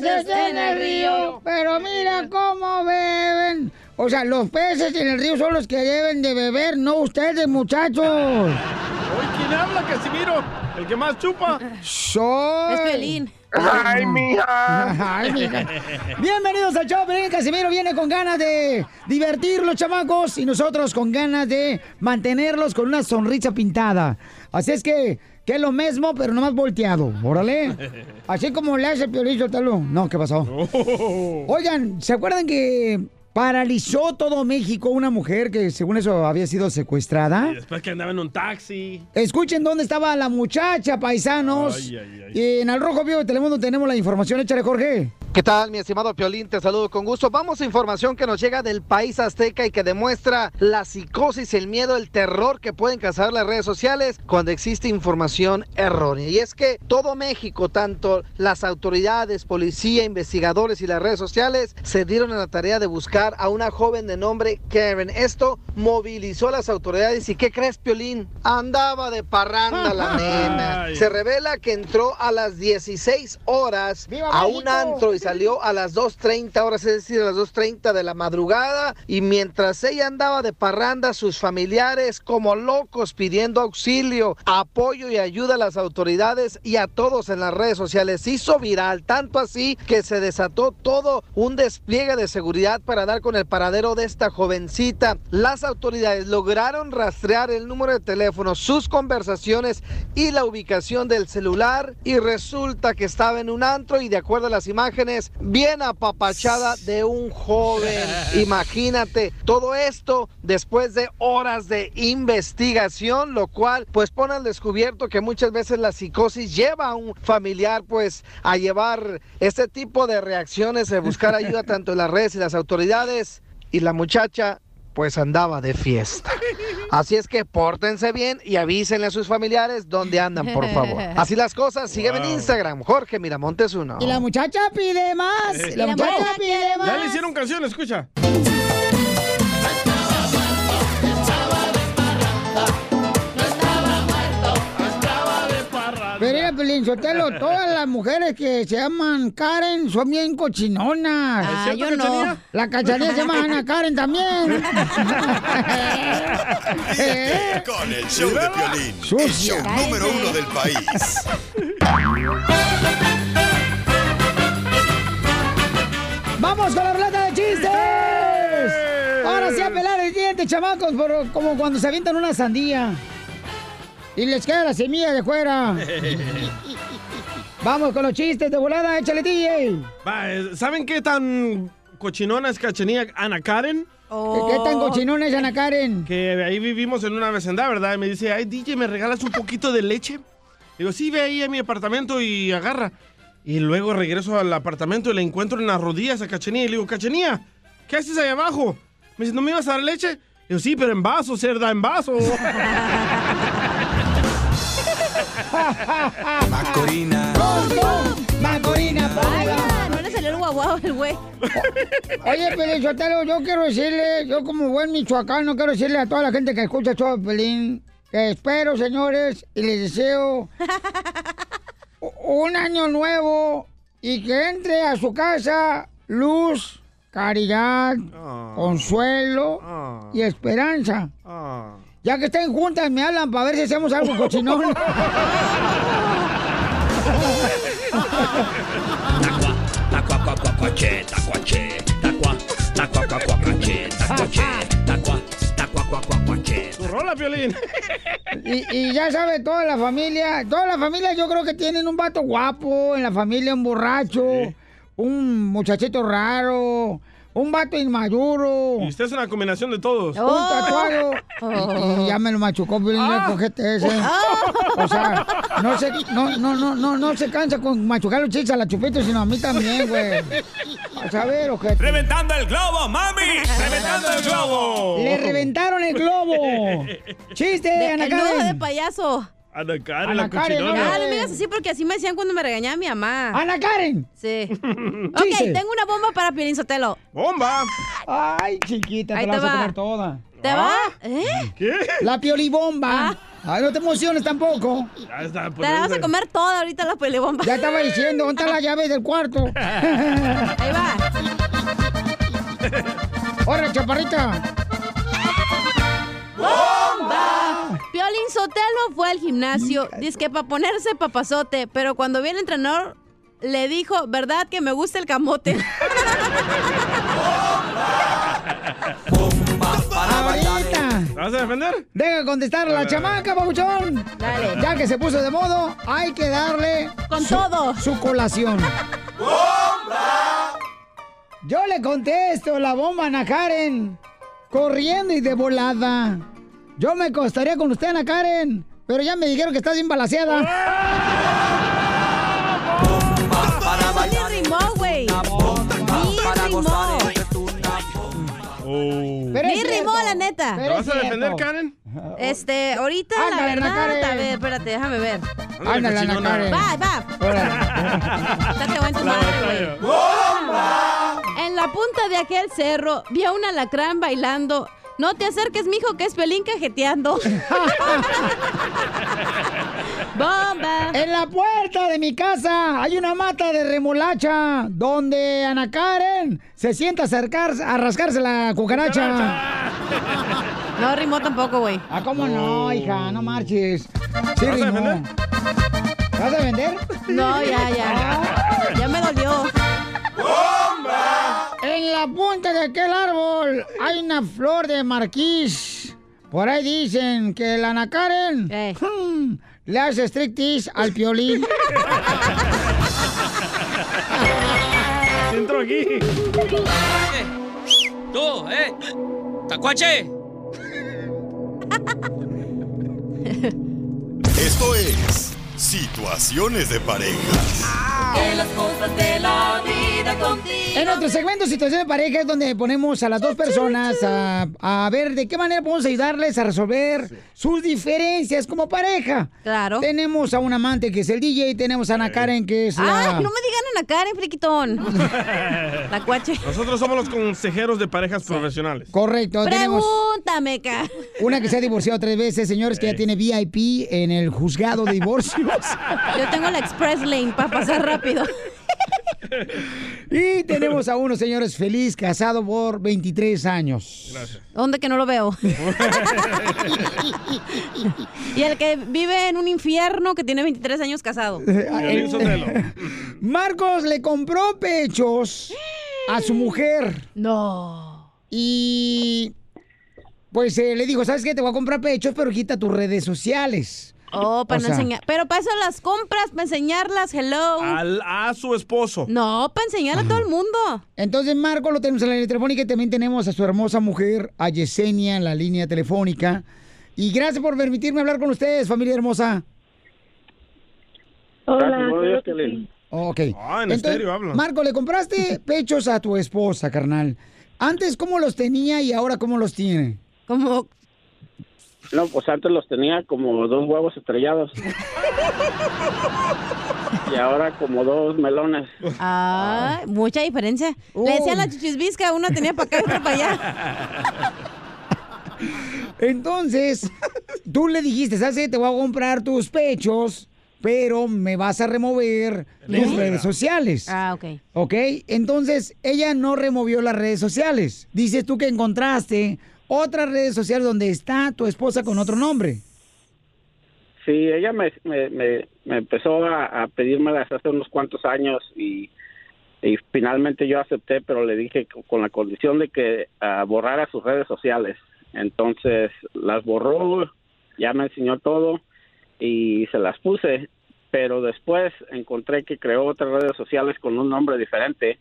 peces en el río. Pero mira cómo beben. O sea, los peces en el río son los que deben de beber, no ustedes, muchachos. Hoy, ¿quién habla, Casimiro? ¿El que más chupa? Soy. Es Pelín. ¡Ay, mija! Ay, mija. Bienvenidos al show, Pelín Casimiro viene con ganas de divertir los chamacos y nosotros con ganas de mantenerlos con una sonrisa pintada. Así es que, que es lo mismo, pero no más volteado, órale. Así como le hace Piolín Sotelo. No, ¿qué pasó? Oigan, ¿se acuerdan que paralizó todo México una mujer que según eso había sido secuestrada? Y después que andaba en un taxi. Escuchen dónde estaba la muchacha, paisanos. Ay, ay, ay. Y en el Rojo Vivo de Telemundo tenemos la información. Échale, Jorge. ¿Qué tal, mi estimado Piolín? Te saludo con gusto. Vamos a información que nos llega del país azteca y que demuestra la psicosis, el miedo, el terror que pueden causar las redes sociales cuando existe información errónea. Y es que todo México, tanto las autoridades, policía, investigadores y las redes sociales, se dieron a la tarea de buscar a una joven de nombre Karen. Esto movilizó a las autoridades. ¿Y qué crees, Piolín? Andaba de parranda la nena. Ay. Se revela que entró a las 16 horas ¡Viva a un antro y salió a las 2.30 horas, es decir, a las 2.30 de la madrugada. Y mientras ella andaba de parranda, sus familiares como locos pidiendo auxilio, apoyo y ayuda a las autoridades y a todos en las redes sociales. Hizo viral, tanto así que se desató todo un despliegue de seguridad para dar con el paradero de esta jovencita. Las autoridades lograron rastrear el número de teléfono, sus conversaciones y la ubicación del celular y resulta que estaba en un antro y de acuerdo a las imágenes bien apapachada de un joven. Imagínate todo esto después de horas de investigación, lo cual pues pone al descubierto que muchas veces la psicosis lleva a un familiar pues a llevar este tipo de reacciones, de buscar ayuda tanto en las redes y las autoridades y la muchacha pues andaba de fiesta. Así es que pórtense bien y avísenle a sus familiares dónde andan, por favor. Así las cosas, sígueme en Instagram, Jorge Miramontes uno. Y la muchacha pide más. Eh. La muchacha muchacha pide más. Ya le hicieron canción, escucha. Pelín Sotelo, todas las mujeres que se llaman Karen son bien cochinonas. Ah, ¿Es cierto, yo no. La cachanilla se llama Ana Karen también. Ríete con el show de Piolín, el Sucia. show número uno del país. ¡Vamos con la ruleta de chistes! Ahora sí a pelar el diente, chamacos, por- como cuando se avientan una sandía. Y les queda la semilla de fuera. Vamos con los chistes de volada, échale DJ. Va, ¿Saben qué tan cochinona es Cachanilla Ana Karen? ¿Qué, qué tan cochinón es Ana Karen? Que ahí vivimos en una vecindad, ¿verdad? Y me dice, ay, DJ, ¿me regalas un poquito de leche? Digo, sí, ve ahí a mi apartamento y agarra. Y luego regreso al apartamento y la encuentro en las rodillas a Cachanilla. Y le digo, Cachanilla, ¿qué haces ahí abajo? Me dice, ¿no me ibas a dar leche? Digo, sí, pero en vaso, cerda, en vaso. Macorina. Macorina, Vaya, no le salió el guaguao el güey. Oye, Pelín Sotelo, yo quiero decirle, yo como buen michoacano, quiero decirle a toda la gente que escucha de Pelín, que espero, señores, y les deseo un año nuevo y que entre a su casa luz, caridad, Ah. consuelo Ah. y esperanza. Ah. Ya que estén juntas, me hablan para ver si hacemos algo cochinón. Tacuache, tacua, tacuacuacuacuache, tacuache, tacua, tacuacuacuacuache. Tu rola, Piolín. Y, y ya sabe, toda la familia, toda la familia yo creo que tienen un vato guapo, en la familia un borracho, un muchachito raro, un vato inmaduro. Y usted es una combinación de todos. Un tatuado. Y, y ya me lo machucó, Piolín, Ah. el cojete ese. O sea, no se, no, no, no, no, no se cansa con machucar los chistes a la chupeta, sino a mí también, güey. A saber, ojete. ¡Reventando el globo, mami! ¡Reventando el globo! Le reventaron el globo. Chiste, De- Ana el nudo de Karen. payaso. Ana Karen, Ana la Karen, cochinona. Ah, no me digas así porque así me decían cuando me regañaba mi mamá. Ana Karen. Sí. ok, tengo una bomba para Piolín Sotelo. ¡Bomba! Ay, chiquita, te la te vas a comer toda. ¿Te va? ¿Eh? ¿Qué? La piolibomba. Ay, no te emociones tampoco. Ya está, Te la vas a comer toda ahorita la piolibomba. Ya estaba diciendo, ¿dónde está la llave del cuarto? Ahí va. ¡Hola, chaparrita! Sotelo fue al gimnasio, dice que para ponerse papazote, pero cuando vi al entrenador le dijo, ¿verdad que me gusta el camote? ¡Ahorita! ¿Te vas a defender? Deja contestar a la chamaca, babuchón. Dale. Ya que se puso de modo, hay que darle Con su- todo. su colación. Yo le contesto la bomba a Karen, corriendo y de volada. Yo me costaría con usted, Ana Karen, pero ya me dijeron que está bien balaseada. Rimó. Oh. Pero Ni es rimó, la neta. Pero ¿Te vas a defender. Karen? Este, ahorita, la Ándale, Ana verdad, Karen. a ver, espérate, déjame ver. Ándale, Ana. Karen. Va, va. Date buen tu La madre, güey. En la punta de aquel cerro vi a un alacrán bailando. No te acerques, mijo, que es pelín cajeteando. ¡Bomba! En la puerta de mi casa hay una mata de remolacha donde Ana Karen se sienta a, acercarse, a rascarse la cucaracha. No rimó tampoco, güey. Ah, ¿cómo no, hija? No marches. Sí, ¿Vas a? ¿Vas a vender? No, ya, ya. Ya me dolió. En la punta de aquel árbol hay una flor de marquís. Por ahí dicen que la Ana Karen Eh. hmm, le hace striptease al piolín. Entro aquí. ¡Tú, eh! ¡Tacuache! Esto es Situaciones de pareja. En nuestro segmento Situación de Pareja es donde ponemos a las dos personas a, a ver de qué manera podemos ayudarles a resolver sus diferencias como pareja. Claro. Tenemos a un amante que es el DJ, tenemos a Ana Karen que es la... ¡Ay, no me digan Ana Karen, friquitón! La cuache. Nosotros somos los consejeros de parejas profesionales. Correcto, tenemos Pregúntame, ca. una que se ha divorciado tres veces, señores, que ya tiene VIP en el juzgado de Yo tengo la Express Lane para pasar rápido. y tenemos a uno, señores, feliz, casado por 23 años. Gracias. ¿Dónde que no lo veo? y el que vive en un infierno que tiene 23 años casado. Piolín Sotelo. Marcos le compró pechos a su mujer. No. Y pues eh, le dijo, ¿sabes qué? Te voy a comprar pechos, pero quita tus redes sociales. Oh, para O no sea- enseñar. Pero para eso las compras, para enseñarlas, hello. Al- a su esposo. No, para enseñar a todo el mundo. Entonces, Marco lo tenemos en la línea telefónica y también tenemos a su hermosa mujer, a Yesenia, en la línea telefónica. Y gracias por permitirme hablar con ustedes, familia hermosa. Hola, sí. Ok. Ah, en estéreo habla. Marco, le compraste pechos a tu esposa, carnal. Antes, ¿cómo los tenía y ahora cómo los tiene? Como, No, pues antes los tenía como dos huevos estrellados. y ahora como dos melones. ah, mucha diferencia. Le decían la chichisbisca, una tenía para acá y otra para allá. Entonces, tú le dijiste, ¿sabes qué? Te voy a comprar tus pechos, pero me vas a remover tus redes sociales. Ah, ok. ¿Ok? Entonces, ella no removió las redes sociales. Dices tú que encontraste otras redes sociales donde está tu esposa con otro nombre. Sí, ella me, me, me, empezó a, a pedírmelas hace unos cuantos años y, finalmente yo acepté, pero le dije con la condición de que ah, borrara sus redes sociales. Entonces las borró, ya me enseñó todo y se las puse, pero después encontré que creó otras redes sociales con un nombre diferente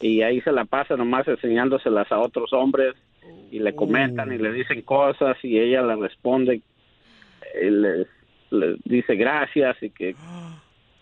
y ahí se la pasa nomás enseñándoselas a otros hombres y le comentan y le dicen cosas y ella le responde y le, le dice gracias y que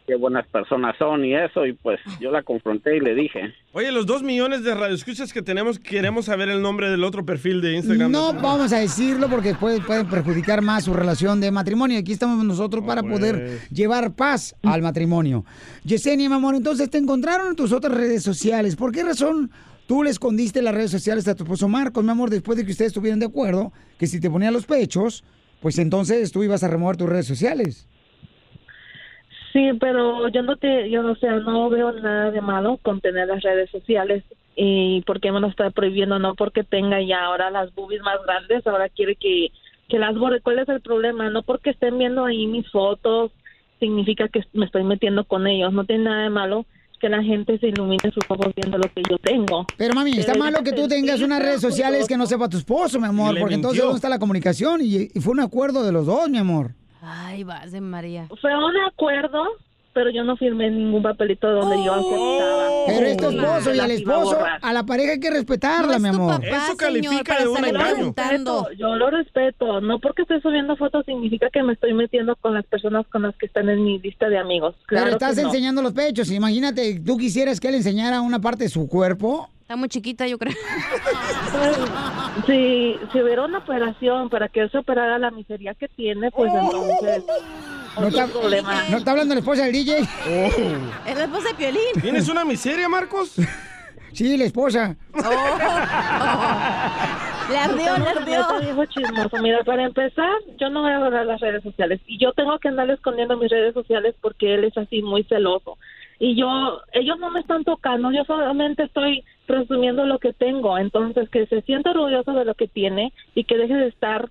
qué buenas personas son y eso y pues yo la confronté y le dije Oye, los dos millones de radioescuchas que tenemos, queremos saber el nombre del otro perfil de Instagram. No vamos a decirlo porque puede, puede perjudicar más su relación de matrimonio. Aquí estamos nosotros para poder llevar paz al matrimonio. Yesenia, mi amor, entonces te encontraron en tus otras redes sociales. ¿Por qué razón tú le escondiste las redes sociales a tu esposo Marcos, mi amor, después de que ustedes estuvieran de acuerdo que si te ponía los pechos, pues entonces tú ibas a remover tus redes sociales? Sí, pero yo no te, yo no sé, no veo nada de malo con tener las redes sociales y por qué me lo está prohibiendo, no porque tenga ya ahora las boobies más grandes, ahora quiere que, que las borre. ¿Cuál es el problema? No porque estén viendo ahí mis fotos significa que me estoy metiendo con ellos, no tiene nada de malo que la gente se ilumine sus ojos viendo lo que yo tengo. Pero mami, está Pero malo que tú tengas unas redes sociales que no sepa tu esposo, mi amor, porque entonces. ¿dónde está la comunicación? Y, y fue un acuerdo de los dos, mi amor. Ay, vas de María. Fue un acuerdo, pero yo no firmé ningún papelito donde yo aceptaba. Pero es tu esposo y al esposo, a la pareja hay que respetarla, No mi amor. papá, Eso califica de un engaño. yo lo respeto. No porque estoy subiendo fotos significa que me estoy metiendo con las personas con las que están en mi lista de amigos. Claro Pero estás no. enseñando los pechos. Imagínate, tú quisieras que él enseñara una parte de su cuerpo. Está muy chiquita, yo creo. Si, si hubiera una operación para que él se operara la miseria que tiene, pues entonces No está, problema. no está hablando la esposa del DJ. Es la esposa de Piolín. ¿Tienes una miseria, Marcos? Sí, la esposa. Le ardió, le Estamos en ese ardió. viejo chismoso. Mira, para empezar, yo no voy a borrar las redes sociales. Y yo tengo que andar escondiendo mis redes sociales porque él es así muy celoso. Y yo, ellos no me están tocando, yo solamente estoy presumiendo lo que tengo. Entonces, que se sienta orgulloso de lo que tiene y que deje de estar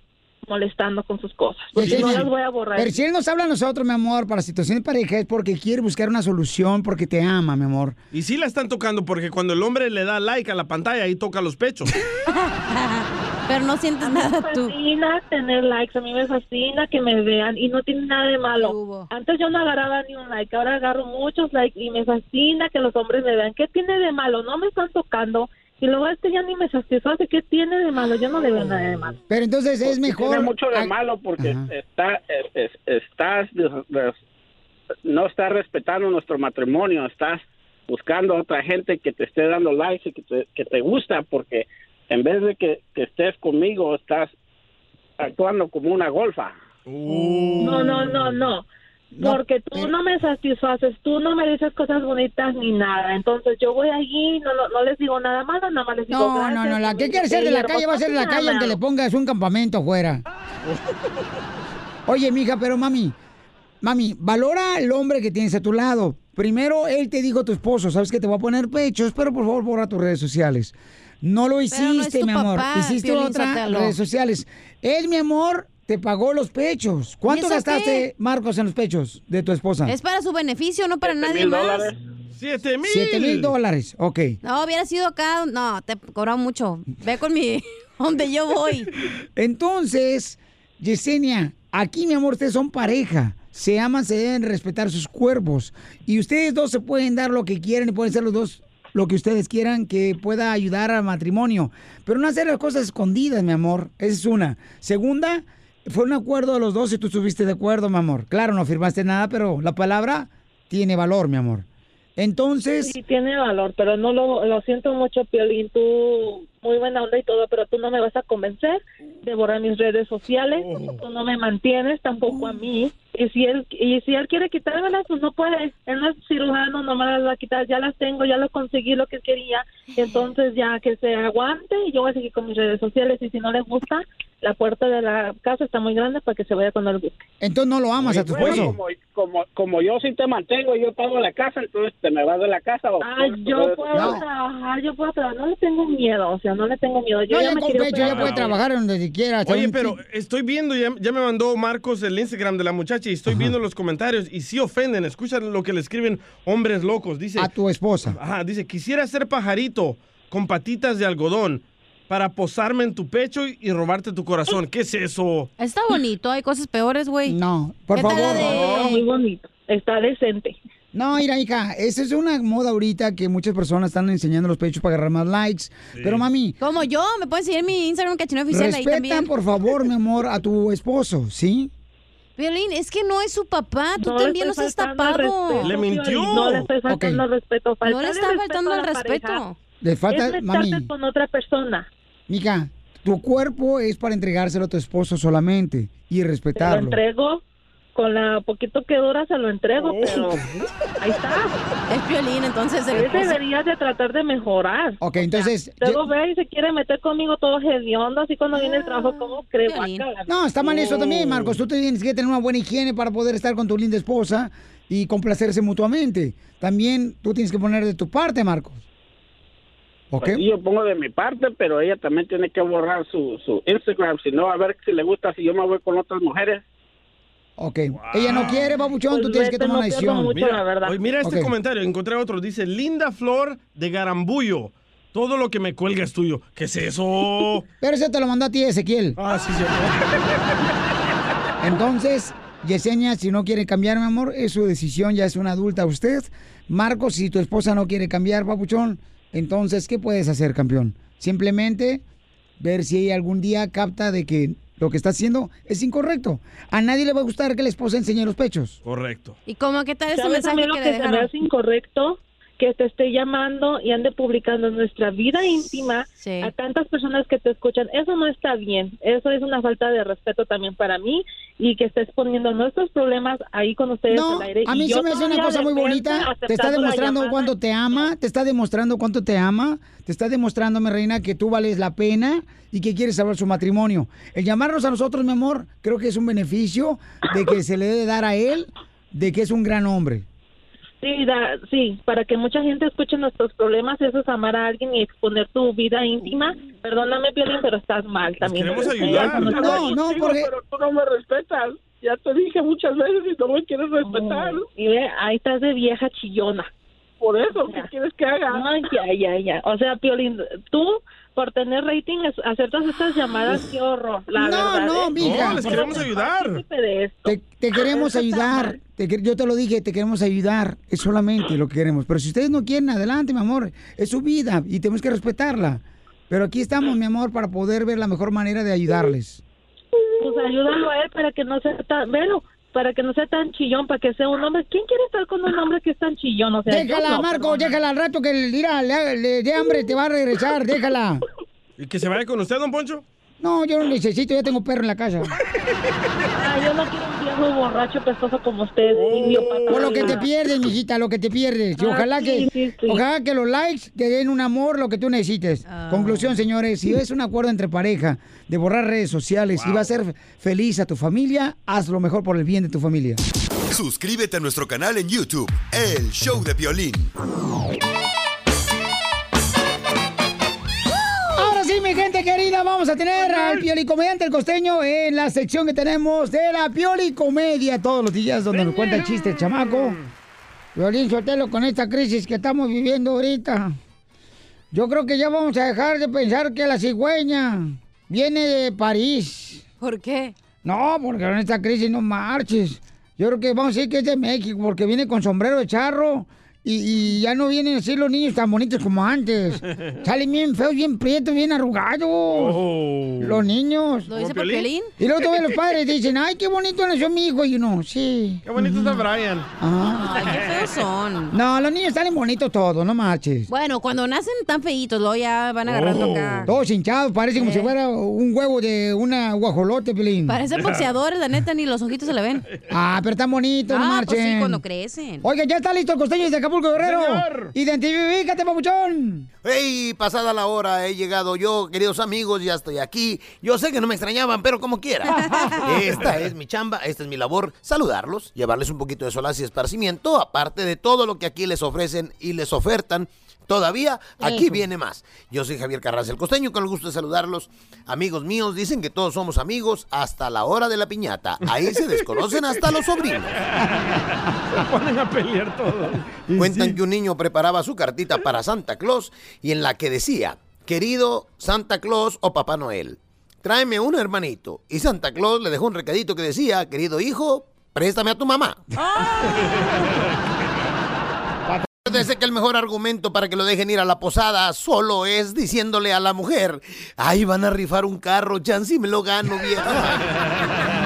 molestando con sus cosas. Porque no las voy a borrar. Pero si él nos habla a nosotros, mi amor, para situación de pareja, es porque quiere buscar una solución, porque te ama, mi amor. Y sí la están tocando porque cuando el hombre le da like a la pantalla, ahí toca los pechos. Pero no sientes Me nada tú. fascina tener likes, a mí me fascina que me vean y no tiene nada de ¿Qué malo. hubo? Antes yo no agarraba ni un like, ahora agarro muchos likes y me fascina que los hombres me vean. ¿Qué tiene de malo? No me están tocando y luego este ya ni me satisface. ¿Qué tiene de malo? Yo no le veo nada de malo. Pero entonces es mejor. Tiene mucho de malo porque Ajá. está, es- es- estás no estás respetando nuestro matrimonio, estás buscando a otra gente que te esté dando likes y que te, que te gusta porque en vez de que, que estés conmigo estás actuando como una golfa. No, no, no, no. No, Porque tú pero- no me satisfaces, tú no me dices cosas bonitas ni nada. Entonces yo voy allí, no, no, no les digo nada malo, nada más les digo No, no, gracias, no, la que quiere ser de la calle va a ser de la "Pues, calle aunque nada". le pongas un campamento afuera. Oye, mija, pero mami, mami, valora al hombre que tienes a tu lado. Primero, él te dijo tu esposo, sabes que te voy a poner pechos, pero por favor borra tus redes sociales. No lo no hiciste, tu mi amor. papá, Hiciste otras redes sociales. Él, mi amor, te pagó los pechos. ¿Cuánto gastaste, qué? Marcos, en los pechos de tu esposa? Es para su beneficio, no para nadie más. dólares. ¡Siete mil! Siete mil dólares, ok. No, hubiera sido acá. No, te cobraba mucho. Ve con mi. donde yo voy. Entonces, Yesenia, aquí, mi amor, ustedes son pareja. Se aman, se deben respetar sus cuerpos. Y ustedes dos se pueden dar lo que quieran y pueden ser los dos lo que ustedes quieran que pueda ayudar al matrimonio. Pero no hacer las cosas escondidas, mi amor. Esa es una. Segunda, fue un acuerdo de los dos y tú estuviste de acuerdo, mi amor. Claro, no firmaste nada, pero la palabra tiene valor, mi amor. Entonces, Sí, tiene valor, pero no lo, lo siento mucho, Piolín. Tú, muy buena onda y todo, pero tú no me vas a convencer de borrar mis redes sociales. Tú no me mantienes, tampoco a mí. Y si él y si él quiere quitármelas, pues no puede. Él no es cirujano, no me las va a quitar. Ya las tengo, ya lo conseguí lo que quería. Entonces, ya que se aguante y yo voy a seguir con mis redes sociales. Y si no le gusta, la puerta de la casa está muy grande para que se vaya cuando le guste. entonces no lo amas a tu Bueno, esposo. como, como, como yo sí te mantengo y yo pago la casa, entonces te me vas de la casa. o Ah, yo puedo No. trabajar, yo puedo trabajar. No le tengo miedo, o sea, no le tengo miedo. Yo No, ya ya me con pecho, ya puede trabajar donde quiera. Oye, pero estoy viendo, ya, ya me mandó Marcos el Instagram de la muchacha y estoy viendo los comentarios y sí ofenden. Escuchan lo que le escriben hombres locos. Dice, A tu esposa. ajá, dice, quisiera ser pajarito con patitas de algodón para posarme en tu pecho y, y robarte tu corazón. ¿Qué es eso? Está bonito, hay cosas peores, güey. No, por ¿Qué tal favor. de- No, muy bonito. Está decente. No, mira, hija, esa es una moda ahorita que muchas personas están enseñando los pechos para agarrar más likes. Pero mami, Como yo, me pueden seguir en mi Instagram cachino oficial ahí respeta también. por favor, mi amor, a tu esposo, ¿sí? Violín, es que no es su papá, tú No le también no estoy seas faltando al tapado. respeto, Piolín, No le estoy faltando al respeto. No le está faltando el respeto. Le falta, es mami. con otra persona. Mija, tu cuerpo es para entregárselo a tu esposo solamente y Te lo respetarlo. entrego, con la poquito que dura se lo entrego, pero ahí está. Es violín, entonces. Él debería de tratar de mejorar. Ok, entonces... Luego ve y se quiere meter conmigo todo hediondo, así cuando viene el trabajo, ¿cómo cree? Guácala. No, está mal eso también, Marcos. Tú tienes que tener una buena higiene para poder estar con tu linda esposa y complacerse mutuamente. También tú tienes que poner de tu parte, Marcos. ¿Ok? Pues yo pongo de mi parte, pero ella también tiene que borrar su, su Instagram, si no, a ver si le gusta si yo me voy con otras mujeres. Ok. Ella no quiere, babuchón, tú tienes que tomar una decisión. Mira, oye, mira este comentario, encontré otro. Dice, linda flor de garambullo. Todo lo que me cuelga es tuyo. ¿Qué es eso? Pero ese te lo mandó a ti, Ezequiel. Ah, sí, sí. Entonces, Yesenia, si no quiere cambiar, mi amor, es su decisión, ya es una adulta usted. Marcos, si tu esposa no quiere cambiar, papuchón, entonces, ¿qué puedes hacer, campeón? Simplemente ver si ella algún día capta de que lo que está haciendo es incorrecto. A nadie le va a gustar que la esposa enseñe los pechos. Correcto. ¿Y cómo qué tal ese ¿Sabes mensaje también lo que que le se me dejaron? hace incorrecto? Que te esté llamando y ande publicando nuestra vida íntima a tantas personas que te escuchan. Eso no está bien. Eso es una falta de respeto también para mí y que estés poniendo nuestros problemas ahí con ustedes No, al aire. a Y mí yo se me hace una cosa muy bonita. Te está demostrando cuánto te ama, te está demostrando cuánto te ama, te está demostrando, mi reina, que tú vales la pena y que quieres salvar su matrimonio. El llamarnos a nosotros, mi amor, creo que es un beneficio de que se le debe dar a él, de que es un gran hombre. Sí, da- sí, para que mucha gente escuche nuestros problemas, eso es amar a alguien y exponer tu vida íntima. Perdóname, Piolín, pero estás mal también. queremos Eso ayudar. no No, no, porque- Pero tú no me respetas. Ya te dije muchas veces y no me quieres respetar. Y ve, ahí estás de vieja chillona. Por eso, ¿qué quieres que haga? Ya, ya, ya. O sea, Piolín, tú, por tener rating, aceptas estas llamadas, qué horror, la no, verdad. no, ¿eh? mija. Te, te queremos ayudar. Te que- yo te lo dije, te queremos ayudar. Es solamente lo que queremos. Pero si ustedes no quieren, adelante, mi amor. Es su vida y tenemos que respetarla. Pero aquí estamos, mi amor, para poder ver la mejor manera de ayudarles. Pues ayúdalo a él para que no sea tan, velo, para que no sea tan chillón, para que sea un hombre. ¿Quién quiere estar con un hombre que es tan chillón? O sea, yo Déjala, no, Marco, déjala al rato que mira, le, le dé hambre, te va a regresar, déjala. ¿Y que se vaya con usted, don Poncho? No, yo no necesito, ya tengo perro en la casa. Ah, yo no quiero viejo borracho pestoso como usted, idiota. Por lo que te pierdes, mijita, lo que te pierdes. Y Ah, ojalá sí, que sí, sí. ojalá que los likes te den un amor, lo que tú necesites. Conclusión, señores, si es un acuerdo entre pareja de borrar redes sociales y va a ser feliz a tu familia, haz lo mejor por el bien de tu familia. Suscríbete a nuestro canal en YouTube, El Show de Violín. Mi gente querida, vamos a tener al Pioli Comediante el Costeño en la sección que tenemos de la Pioli Comedia todos los días, donde nos cuenta el chiste el chamaco. Violín Sotelo, con esta crisis que estamos viviendo ahorita, yo creo que ya vamos a dejar de pensar que la cigüeña viene de París. ¿Por qué? No, porque en esta crisis no marches. Yo creo que vamos a decir que es de México, porque viene con sombrero de charro y, y ya no vienen así los niños tan bonitos como antes. Salen bien feos, bien prietos, bien arrugados. Los niños. ¿Lo dice por Piolín? Y luego todavía los padres dicen, ay, qué bonito nació mi hijo. Y uno, sí. Qué bonito está Brian. Ajá. Ay, qué feos son. No, los niños salen bonitos todos, no marches. Bueno, cuando nacen tan feitos, luego ya van agarrando acá. Todos hinchados, parece como Eh. si fuera un huevo de una guajolote, Pelín. Parecen boxeadores, la neta, ni los ojitos se le ven. Ah, pero están bonitos, no Ah, marchen. pues sí, cuando crecen. Oiga, ya está listo el costeño de Acapulco, Guerrero. Señor. Identifícate, papuchón. Hey, pasada la hora he llegado yo, queridos amigos, ya estoy aquí. Yo sé que no me extrañaban, pero como quiera. Esta es mi chamba, esta es mi labor, saludarlos, llevarles un poquito de solaz y esparcimiento, aparte de todo lo que aquí les ofrecen y les ofertan. Todavía aquí viene más. Yo soy Javier Carranza el Costeño, con el gusto de saludarlos. Amigos míos, dicen que todos somos amigos hasta la hora de la piñata. Ahí se desconocen hasta los sobrinos. Se ponen a pelear todos. Cuentan que un niño preparaba su cartita para Santa Claus y en la que decía, querido Santa Claus o Papá Noel, tráeme un hermanito. Y Santa Claus le dejó un recadito que decía, querido hijo, préstame a tu mamá. Acuérdese que el mejor argumento para que lo dejen ir a la posada solo es diciéndole a la mujer, ay, van a rifar un carro, chance me lo gano, vieja.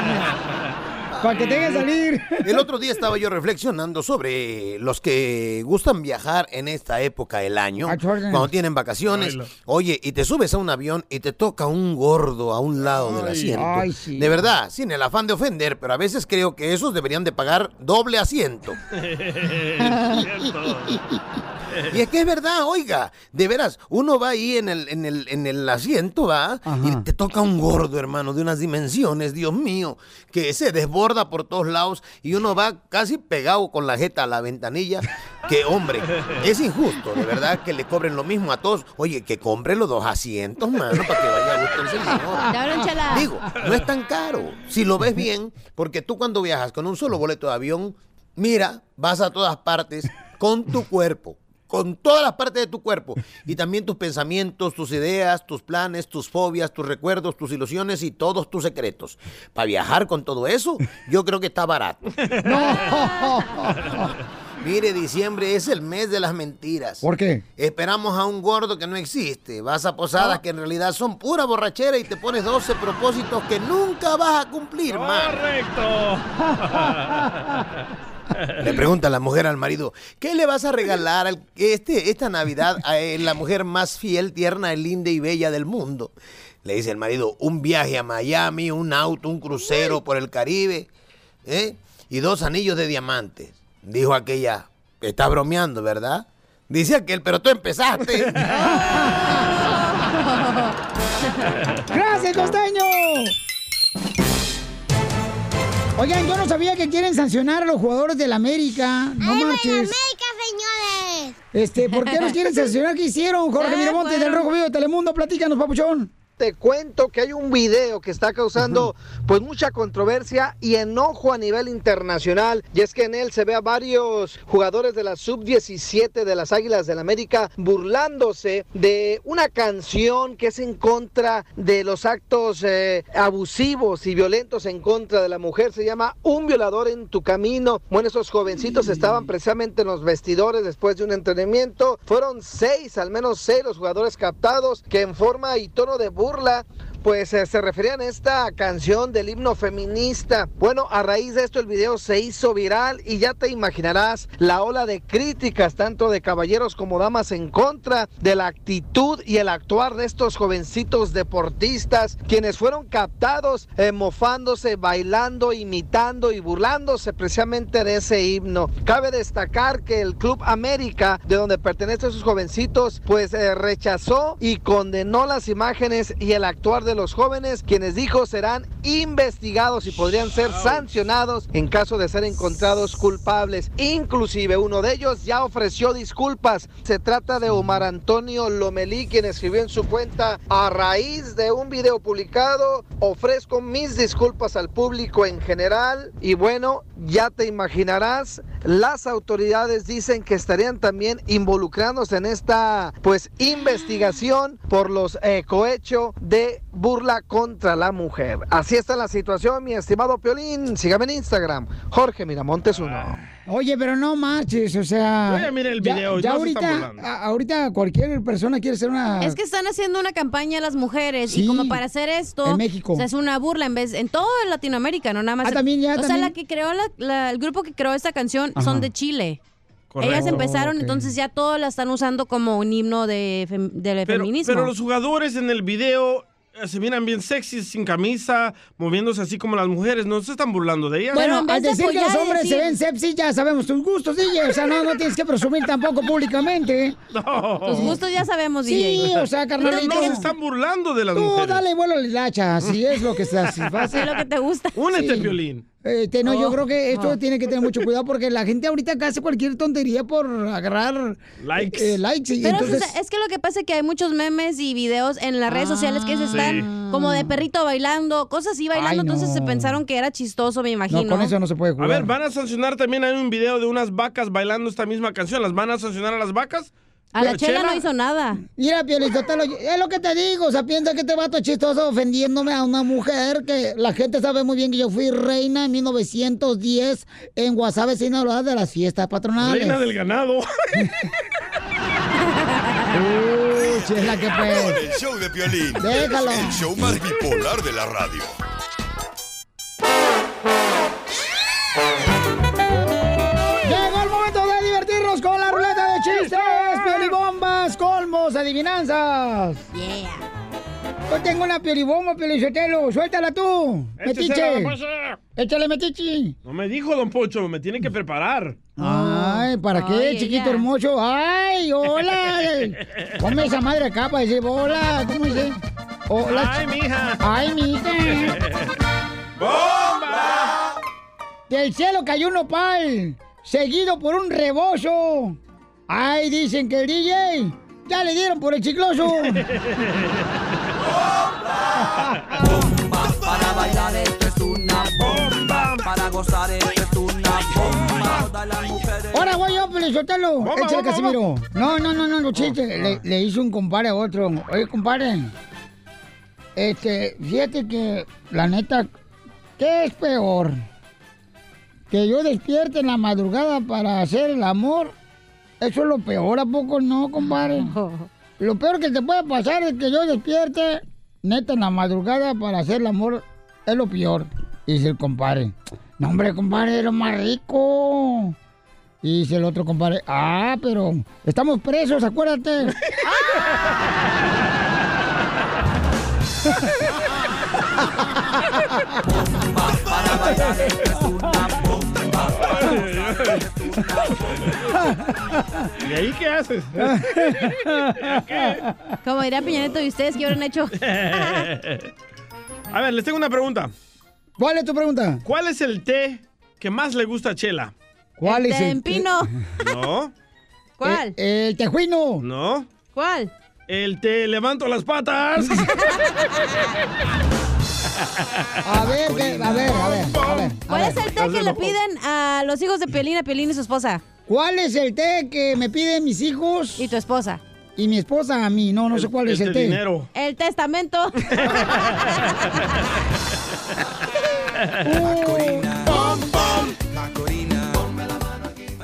Para que tenga que salir. El otro día estaba yo reflexionando sobre los que gustan viajar en esta época del año, cuando tienen vacaciones. Oye, y te subes a un avión y te toca un gordo a un lado del asiento. ay, sí. De verdad, sin el afán de ofender, pero a veces creo que esos deberían de pagar doble asiento. Y es que es verdad, oiga, de veras, uno va ahí en el, en el, en el asiento, va, y te toca un gordo, hermano, de unas dimensiones, Dios mío, que se desborda por todos lados y uno va casi pegado con la jeta a la ventanilla. Que, hombre, es injusto, de verdad, que le cobren lo mismo a todos. Oye, que compre los dos asientos, mano, para que vaya a gusto el señor. Digo, no es tan caro, si lo ves bien, porque tú cuando viajas con un solo boleto de avión, mira, vas a todas partes con tu cuerpo con todas las partes de tu cuerpo y también tus pensamientos, tus ideas, tus planes, tus fobias, tus recuerdos, tus ilusiones y todos tus secretos. Para viajar con todo eso, yo creo que está barato. Mire, diciembre es el mes de las mentiras. ¿Por qué? Esperamos a un gordo que no existe. Vas a posadas que en realidad son pura borrachera y te pones 12 propósitos que nunca vas a cumplir, man. Le pregunta la mujer al marido, ¿qué le vas a regalar al- este, esta Navidad a eh, la mujer más fiel, tierna, linda y bella del mundo? Le dice el marido, un viaje a Miami, un auto, un crucero por el Caribe, ¿eh? y dos anillos de diamantes. Dijo aquella, está bromeando, ¿verdad? Dice aquel, pero tú empezaste. ¡Gracias, costeño! Oigan, yo no sabía que quieren sancionar a los jugadores del América. No marches. señores! Este, ¿por qué los quieren sancionar? ¿Qué hicieron? Jorge Miramontes del bueno. Rojo Vivo de Telemundo, platícanos, papuchón. Te cuento que hay un video que está causando pues mucha controversia y enojo a nivel internacional y es que en él se ve a varios jugadores de la sub-17 de las Águilas del América burlándose de una canción que es en contra de los actos eh, abusivos y violentos en contra de la mujer. Se llama Un violador en tu camino. Bueno, esos jovencitos estaban precisamente en los vestidores después de un entrenamiento. Fueron seis, al menos seis los jugadores captados que en forma y tono de burla pues eh, se referían a esta canción del himno feminista. Bueno, a raíz de esto el video se hizo viral y ya te imaginarás la ola de críticas tanto de caballeros como damas en contra de la actitud y el actuar de estos jovencitos deportistas quienes fueron captados eh, mofándose, bailando, imitando y burlándose precisamente de ese himno. Cabe destacar que el Club América, de donde pertenecen esos jovencitos, pues eh, rechazó y condenó las imágenes y el actuar de los jóvenes, quienes dijo serán investigados y podrían ser sancionados en caso de ser encontrados culpables. Inclusive uno de ellos ya ofreció disculpas. Se trata de Omar Antonio Lomelí, quien escribió en su cuenta a raíz de un video publicado, ofrezco mis disculpas al público en general y bueno, ya te imaginarás, las autoridades dicen que estarían también involucrándose en esta pues investigación por los eh, cohecho de burla contra la mujer. Así está la situación, mi estimado Piolín. Sígame en Instagram, Jorge Miramontes uno. Oye, pero no marches, o sea. Oye, mira el ya- video, Ya, no se están ahorita, a- ahorita cualquier persona quiere ser una. Es que están haciendo una campaña las mujeres Sí, y como para hacer esto, en México. o sea, es una burla en vez en todo Latinoamérica, no nada más. Ah, también, ya, o sea, la que creó la- la- el grupo que creó esta canción Ajá. son de Chile. Correcto. Ellas empezaron, Ok. entonces ya todos la están usando como un himno de, fem- del Pero, feminismo. pero los jugadores en el video se miran bien sexys, sin camisa, moviéndose así como las mujeres. ¿No se están burlando de ellas? Bueno, al decir que los hombres se ven sepsi, ya sabemos tus gustos, DJ. O sea, no, no tienes que presumir tampoco públicamente. Tus gustos ya sabemos, Sí, DJ. o sea, carnalito. Pero no se están burlando de las Tú mujeres. dale vuelo a la hilacha, si es lo que estás. a- Es lo que te gusta. Únete, Sí. Piolín. Este, no, yo Oh. creo que esto Oh. tiene que tener mucho cuidado porque la gente ahorita hace cualquier tontería por agarrar likes. eh, likes y Pero entonces o sea, es que lo que pasa es que hay muchos memes y videos en las redes sociales que se están Sí. como de perrito bailando, cosas así bailando, Ay, no. entonces se pensaron que era chistoso, me imagino. no, con eso no se puede A jugar. ver, van a sancionar también. Hay un video de unas vacas bailando esta misma canción. ¿Las van a sancionar a las vacas? A la chela no hizo nada. Mira, Piolizotelo, es lo que te digo. O sea, piensa que este vato es chistoso ofendiéndome a una mujer que la gente sabe muy bien que yo fui reina en 1910 en Guasave, Sinaloa, de las fiestas patronales. Reina del ganado. Uy, chela, que Con pues. el show de Piolín. Déjalo. El show más bipolar de la radio. Adivinanzas. Yeah. Yo tengo una piolibomba, piolizotelo. Suéltala tú, Échesela, metiche. Poncho. Échale, metiche. No me dijo, don Pocho, me tiene que preparar. Ay, ¿para qué, Ay, chiquito ella. hermoso? Ay, hola. Ponme esa madre acá para decir hola. ¿Cómo dice? Hola. Ay, mija. Ay, mija. ¡Bomba! Del cielo cayó un nopal, seguido por un rebozo. Ay, dicen que el DJ ya le dieron por el chicloso. Para bailar esto es una bomba. Para gozar esto es una bomba. Todas las mujeres. Ahora voy yo, Pelizotelo. Bomba, Échale, bomba, Casimiro. No, no, no, no, no, chiste. Le, le hizo un compadre a otro. Oye, compadre. Este, fíjate que, la neta, ¿qué es peor? Que yo despierte en la madrugada para hacer el amor. Eso es lo peor, ¿a poco no, compadre? Lo peor que te puede pasar es que yo despierte, neta, en la madrugada para hacer el amor. Es lo peor. Dice el compadre. No, hombre, compadre, es lo más rico. Y dice el otro compadre, ah, pero estamos presos, acuérdate. ¿Y ahí qué haces? Como diría Piñaneto, ¿y ustedes qué habrán hecho? A ver, les tengo una pregunta. ¿Cuál es tu pregunta? ¿Cuál es el té que más le gusta a Chela? ¿Cuál es el Tempino. No. ¿Cuál? Eh, El tejuino. No. ¿Cuál? El te levanto las patas. A ver, que- a ver, a ver, a ver. a ¿Cuál ver. es el té que le piden a los hijos de Piolín, a Piolín y su esposa? ¿Cuál es el té que me piden mis hijos? Y tu esposa. Y mi esposa a mí, no, no sé cuál es el té. El testamento.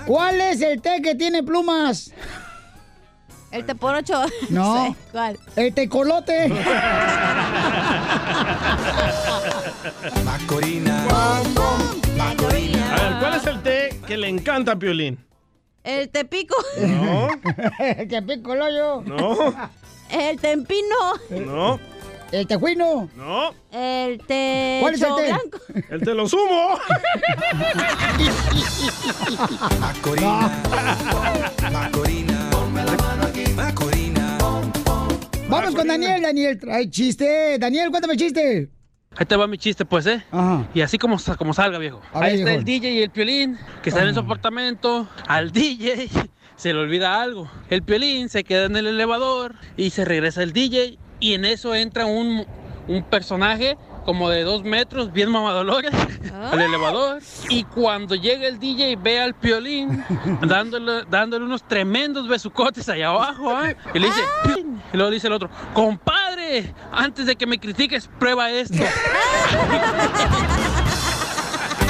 ¿Cuál es el té que tiene plumas? El té por ocho. No. sé, ¿Cuál? El tecolote. Macorina. A ver, ¿cuál es el té que le encanta a Piolín? El tepico. No. el que pico el hoyo. No. El tempino. No. El tejuino. No. El te. ¿Cuál es el té? blanco. El te lo sumo. Macorina. Macorina. Vamos con Daniel, Daniel. Trae chiste. Daniel, cuéntame chiste. Ahí te va mi chiste, pues, ¿eh? Y así como, como salga, viejo. A ver, Ahí está viejo. el DJ y el Piolín, que están en su apartamento. Al DJ se le olvida algo. El Piolín se queda en el elevador y se regresa el DJ. Y en eso entra un, un personaje como de dos metros, bien mamadolores, al elevador. Y cuando llega el DJ, ve al Piolín dándole, dándole unos tremendos besucotes allá abajo, ¿eh? Y le dice, "Piolín". y luego dice el otro, compadre, antes de que me critiques, prueba esto.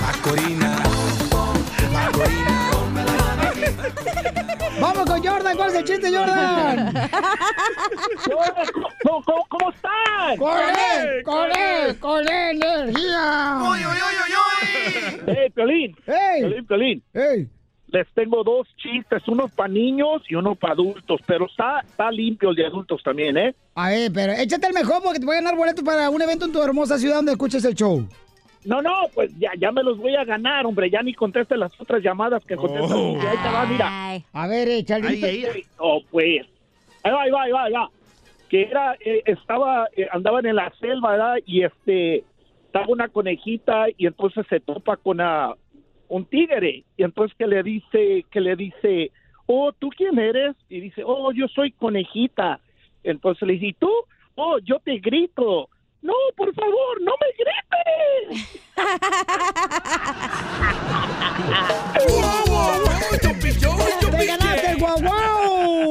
Macorina. Macorina. Vamos con Jordan. ¿Cuál es el chiste, Jordan? ¿Cómo, cómo, cómo estás? ¡Con él! ¡Con él! ¡Con energía! ¡Uy, uy, uy, uy! ¡Ey, Piolín! ¡Ey! Piolín, Piolín. ¡Ey! Les tengo dos chistes, uno para niños y uno para adultos, pero está, está limpio el de adultos también, ¿eh? A ver, pero échate el mejor porque te voy a ganar boletos para un evento en tu hermosa ciudad donde escuches el show. No, no, pues ya, ya me los voy a ganar, hombre. Ya ni conteste las otras llamadas que contestan. Oh. Ahí te va, mira. A ver, échale. Oh, pues. Ahí va, ahí va, ahí va, ahí va. Que era, eh, estaba, eh, andaban en la selva, ¿verdad? Y este, estaba una conejita y entonces se topa con a- un tigre. Y entonces que le dice, que le dice, oh, ¿tú quién eres? Y dice, oh, yo soy conejita. Entonces le dice, ¿y tú? Oh, yo te grito. No, por favor, no me grites. ¡Te ganaste el guau guau!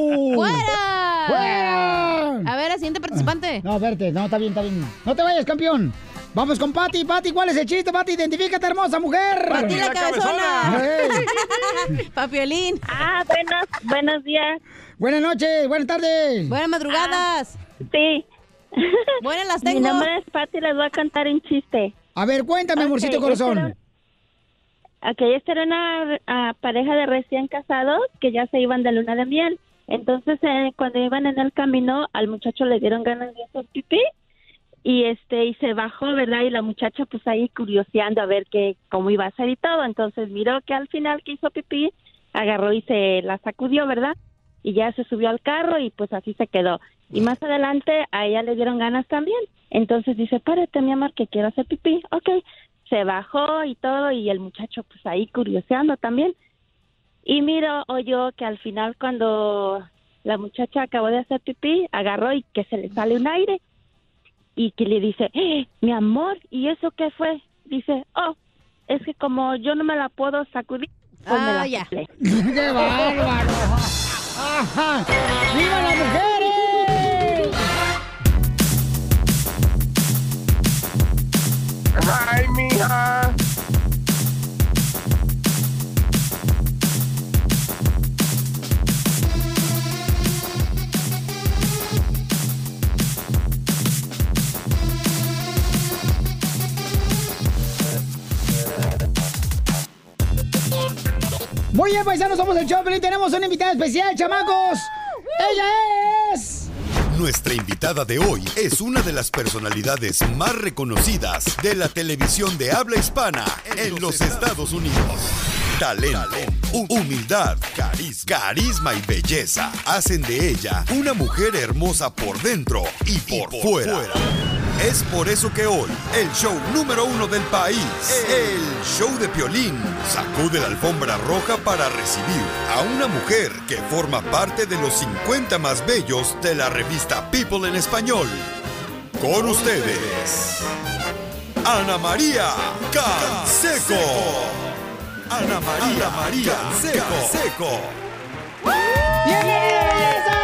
ver, al siguiente participante. No, verte, no, está bien, está bien. No te vayas, campeón. Vamos con Pati. Pati, ¿cuál es el chiste, Pati? Identifícate, hermosa mujer. Pati la cabezona. Papiolín. Ah, buenos, buenos días. Buenas noches, buenas tardes. Buenas madrugadas. sí. Buenas las Mi tengo. nombre es Pati, les voy a contar un chiste. A ver, cuéntame, amorcito Ok, corazón. era- Ok, esta era una ah, pareja de recién casados que ya se iban de luna de miel. Entonces, eh, cuando iban en el camino, al muchacho le dieron ganas de hacer pipí y este y se bajó, ¿verdad? Y la muchacha pues ahí curioseando a ver qué cómo iba a ser y todo. Entonces miró que al final que hizo pipí, agarró y se la sacudió, ¿verdad? Y ya se subió al carro y pues así se quedó. Y más adelante a ella le dieron ganas también. Entonces dice, párate mi amor que quiero hacer pipí. Ok, se bajó y todo y el muchacho pues ahí curioseando también. Y miro, oyó que al final cuando la muchacha acabó de hacer pipí, agarró y que se le sale un aire y que le dice, "Eh, mi amor, ¿y eso qué fue? Dice, oh, es que como yo no me la puedo sacudir, pues me Ah, la ya. soplé". ¡Qué bárbaro! Ajá. ¡Viva las mujeres! Ay, mija. Muy bien, paisanos, somos el Choplin. Tenemos una invitada especial, chamacos. Ella es... Nuestra invitada de hoy es una de las personalidades más reconocidas de la televisión de habla hispana en los Estados Unidos. Talento, hu- humildad, carisma y belleza hacen de ella una mujer hermosa por dentro y por, fuera. Es por eso que hoy, el show número uno del país, el show de Piolín, sacude la alfombra roja para recibir a una mujer que forma parte de los 50 más bellos de la revista People en Español. Con ustedes, Ana María Canseco. Ana María María Canseco. ¡Bienvenida, belleza!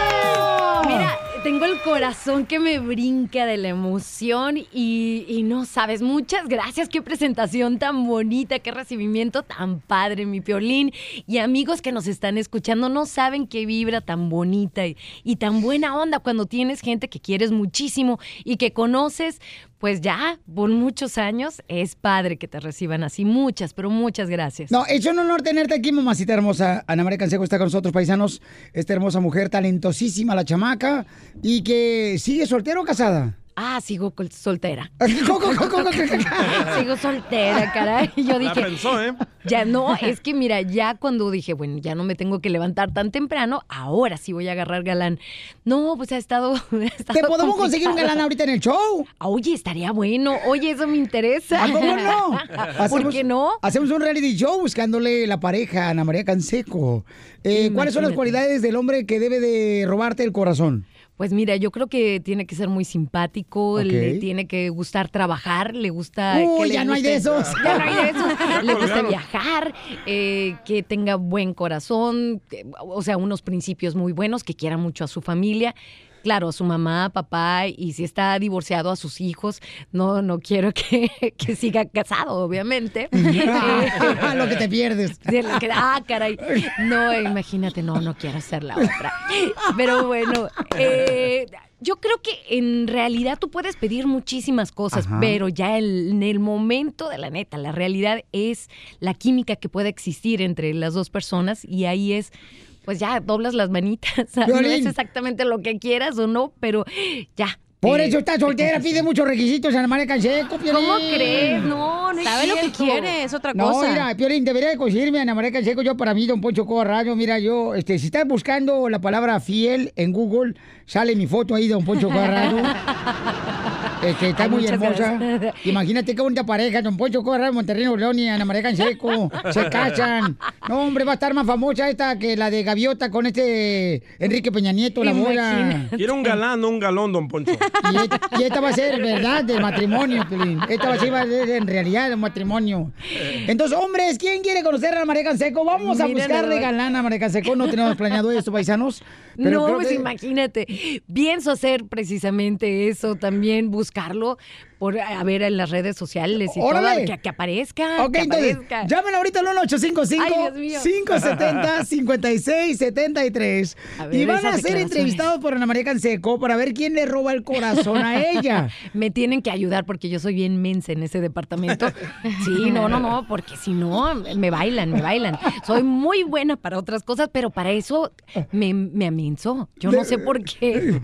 Tengo el corazón que me brinca de la emoción y, y no sabes, muchas gracias, qué presentación tan bonita, qué recibimiento tan padre, mi piolín. Y amigos que nos están escuchando, no saben qué vibra tan bonita y, y tan buena onda cuando tienes gente que quieres muchísimo y que conoces, pues ya por muchos años, es padre que te reciban así. Muchas, pero muchas gracias. No, es un honor tenerte aquí, mamacita hermosa. Ana María Canseco está con nosotros, paisanos. Esta hermosa mujer, talentosísima, la chamaca. Y que sigue soltera o casada. Ah, sigo soltera. ¿Cómo, cómo, cómo, cómo? Sigo soltera, caray. Y Yo La dije, pensó, ¿eh? ya no, es que mira, ya cuando dije, bueno, ya no me tengo que levantar tan temprano, ahora sí voy a agarrar galán. No, pues ha estado. ha estado ¿Te podemos conseguir un galán ahorita en el show? Oye, estaría bueno. Oye, eso me interesa. ¿A cómo no? ¿Por qué no? Hacemos un reality show buscándole la pareja a Ana María Canseco. Eh, ¿Cuáles son las cualidades del hombre que debe de robarte el corazón? Pues mira, yo creo que tiene que ser muy simpático, le tiene que gustar trabajar, le gusta... Uy, que le ya no hay guste- de esos. Ya no hay de esos. Ya le gusta viajar, eh, que tenga buen corazón, que- o sea, unos principios muy buenos, que quiera mucho a su familia. Claro, a su mamá, papá, y si está divorciado a sus hijos, no, no quiero que, que siga casado, obviamente. Lo que te pierdes. Ah, caray. No, imagínate, no, no quiero hacer la otra. Pero bueno, eh, yo creo que en realidad tú puedes pedir muchísimas cosas, Ajá. pero ya el- en el momento de la neta, la realidad es la química que puede existir entre las dos personas y ahí es. Pues ya doblas las manitas. No es exactamente lo que quieras o no, pero ya. Por Eh, eso está soltera, pide muchos requisitos Ana María Canseco, Piolín. ¿Cómo crees? No, no es Sabe lo que quiere, es otra No, cosa. mira, Piolín, debería de conseguirme a Ana María Canseco. Yo, para mí, Don Poncho Corrado, mira, yo, este, si estás buscando la palabra fiel en Google, sale mi foto ahí, Don Poncho Corrado. Este, está Ay, muy hermosa. gracias. Imagínate qué bonita pareja, Don Poncho Corral, Monterrey, León y Ana María Canseco. Se casan. No, hombre, va a estar más famosa esta que la de Gaviota con este Enrique Peña Nieto, la boda. Quiero un galán, no un galón, don Poncho. Y, esta va a ser verdad del matrimonio, Piolín. Esta va a ser en realidad el matrimonio. Entonces, hombres, ¿quién quiere conocer a Ana María Canseco? Vamos a Miren, buscarle galán a María Canseco. No tenemos planeado esto, paisanos. Pero no, pues que- imagínate. Pienso hacer precisamente eso, también buscarlo por a ver en las redes sociales y ¡Órale! todo, que, que aparezca. Ok, que entonces, aparezca. llamen ahorita al Ay, Dios mío. 1-855-570-5673. A ver, Y van a ser entrevistados por Ana María Canseco para ver quién le roba el corazón a ella. Me tienen que ayudar porque yo soy bien mensa en ese departamento. Sí, no, no, no, porque si no, me bailan, me bailan. Soy muy buena para otras cosas, pero para eso me, me amenso. Yo no sé por qué.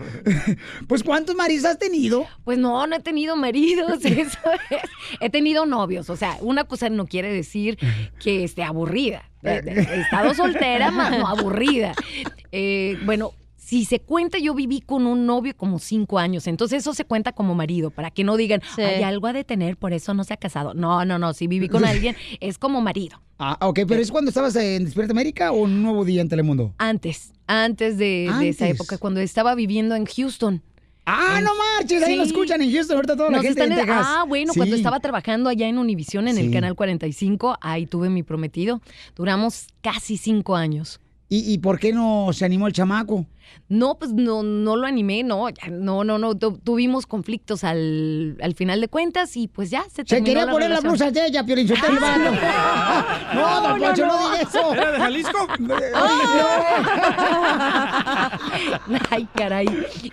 Pues, ¿cuántos maridos has tenido? Pues no, no he tenido maridos, eso es. He tenido novios, o sea, una cosa no quiere decir que esté aburrida. He estado soltera, más no aburrida. Eh, bueno, si se cuenta, yo viví con un novio como cinco años, entonces eso se cuenta como marido, para que no digan, Sí. hay algo a detener, por eso no se ha casado. No, no, no, si viví con alguien, es como marido. Ah, ok, pero ¿es cuando estabas en Despierta América o en un nuevo día en Telemundo? Antes, antes de, de esa época, cuando estaba viviendo en Houston. Ah, no marches, ahí Sí. lo escuchan en Houston ahorita toda la Nos gente están en Texas. Ah, bueno, Sí. cuando estaba trabajando allá en Univisión, en Sí. el canal 45, ahí tuve mi prometido. Duramos casi cinco años. ¿Y, y por qué no se animó el chamaco? No, pues no, no lo animé, no, ya, no, no, no. tu- tuvimos conflictos al, al final de cuentas y pues ya se Se terminó quería la poner la relación. blusa de ella, Piolín Sotelo, el vato. No, don Poncho, no, diga eso. ¿Era de Jalisco? Ay, caray,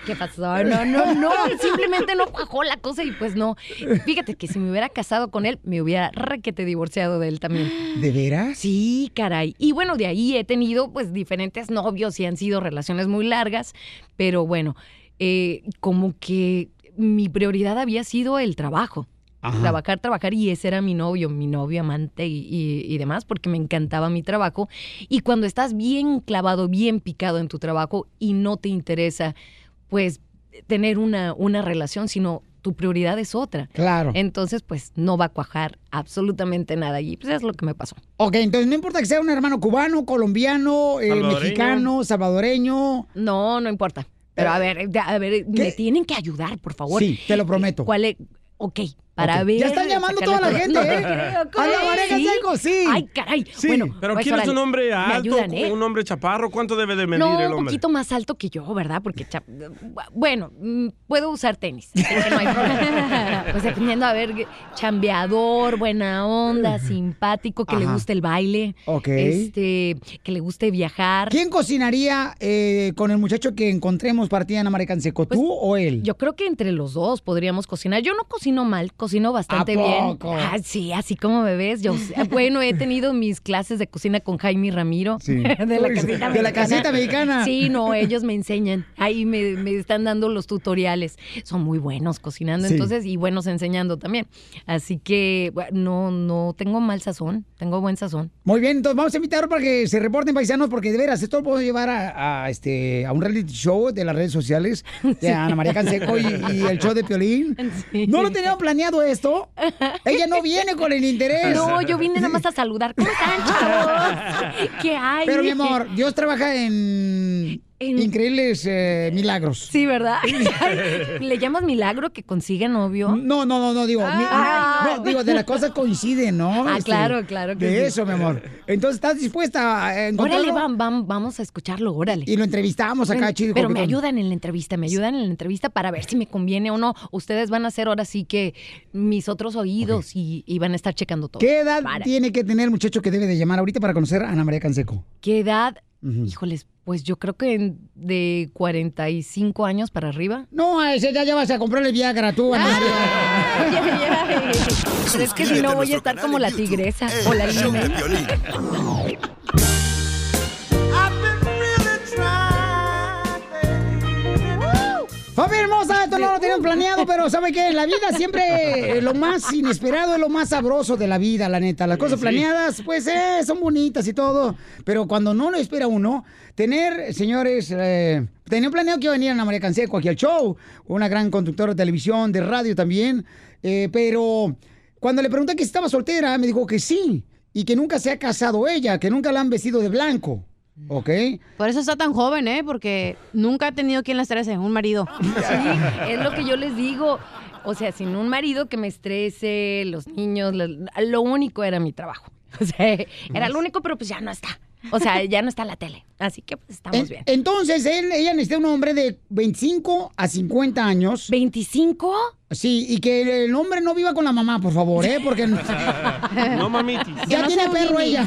¿qué pasó? No, no, no, simplemente no cuajó la cosa y pues no. Fíjate que si me hubiera casado con él, me hubiera requete divorciado de él también. ¿De veras? Sí, caray. Y bueno, de ahí he tenido pues diferentes novios y han sido relaciones muy largas, pero bueno, eh, como que mi prioridad había sido el trabajo. Ajá. Trabajar, trabajar, y ese era mi novio, mi novio amante y, y- y demás, porque me encantaba mi trabajo. Y cuando estás bien clavado, bien picado en tu trabajo y no te interesa, pues, tener una, una relación, sino tu prioridad es otra. Claro. Entonces, pues, no va a cuajar absolutamente nada. Y pues es lo que me pasó. Ok, entonces no importa que sea un hermano cubano, colombiano, eh, Salvadoreño. mexicano, salvadoreño. No, no importa. Pero a ver, a ver, me tienen que ayudar, por favor. Sí, te lo prometo. ¿Cuál es? Ok, para ver. Ya están llamando toda la gente, No ¿eh? Ana María ¿Sí? Canseco, sí. Ay, caray. Bueno, Pero pues, ¿quieres órale. un hombre alto, ayudan, ¿eh? un hombre chaparro? ¿Cuánto debe de medir No, el un hombre? poquito más alto que yo, ¿verdad? Porque, cha- bueno, mm, puedo usar tenis. así que no hay problema. pues dependiendo, a ver, chambeador, buena onda, simpático, que le guste el baile. Ok. Este, que le guste viajar. ¿Quién cocinaría eh, con el muchacho que encontremos para ti, Ana María Canseco? ¿Tú o él? Pues, Yo creo que entre los dos podríamos cocinar. Yo no cocino mal, cocino bastante ¿A bien. poco? Ah, sí, así como me ves. Yo, bueno, he tenido mis clases de cocina con Jaime Ramiro. Sí. De la Uy, casita de la mexicana. casita mexicana. Sí, no, ellos me enseñan. Ahí me, me están dando los tutoriales. Son muy buenos cocinando, Sí. entonces, y buenos enseñando también. Así que, bueno, no, no tengo mal sazón, tengo buen sazón. Muy bien, entonces vamos a invitar para que se reporten paisanos, porque de veras, esto lo puedo llevar a, a, este, a un reality show de las redes sociales de Ana María Canseco y, y el show de Piolín. No lo teníamos planeado esto. Ella no viene con el interés. No, yo vine nada más a saludar. ¿Cómo están, chavos? ¿Qué hay? Pero mi amor, Dios trabaja en, increíbles eh, milagros. Sí, ¿verdad? ¿Le llamas milagro que consiga novio? No, no, no, no, digo, mi- Ah. no, digo, de las cosas coinciden, ¿no? Ah, claro, claro que De sí. eso, mi amor. Entonces, ¿estás dispuesta a encontrarlo? Órale, vam- vamos a escucharlo, órale. Y lo entrevistamos acá, chido. Pero me ayudan en la entrevista, me ayudan en la entrevista para ver si me conviene o no. Ustedes van a ser ahora sí que mis otros oídos y, y van a estar checando todo. ¿Qué edad Para. tiene que tener el muchacho que debe de llamar ahorita para conocer a Ana María Canseco? ¿Qué edad? Ujú. Híjoles, pues yo creo que en- de 45 años para arriba. No, a ese ya, ya vas a comprarle Viagra tú, María. Pero es que si no voy a estar como la tigresa o la show ¡Familia hermosa, esto no lo teníamos planeado, pero ¿sabe qué? En la vida siempre eh, lo más inesperado es lo más sabroso de la vida, la neta. Las cosas planeadas, pues, eh, son bonitas y todo, pero cuando no lo espera uno, tener, señores, eh, tenía planeado que iba a venir Ana María Canseco aquí al show, una gran conductora de televisión, de radio también, eh, pero cuando le pregunté que si estaba soltera, me dijo que sí, y que nunca se ha casado ella, que nunca la han vestido de blanco, ¿ok? Por eso está tan joven, ¿eh? Porque nunca ha tenido quien la estrese, un marido. Sí, es lo que yo les digo. O sea, sin un marido que me estrese, los niños, lo, lo único era mi trabajo. O sea, era lo único, pero pues ya no está. O sea, ya no está la tele. Así que pues estamos En- bien. Entonces, él, ella necesita un hombre de 25 a 50 años. ¿25? Sí, y que el hombre no viva con la mamá, por favor, ¿eh? Porque No mamitis. ya tiene perro ella.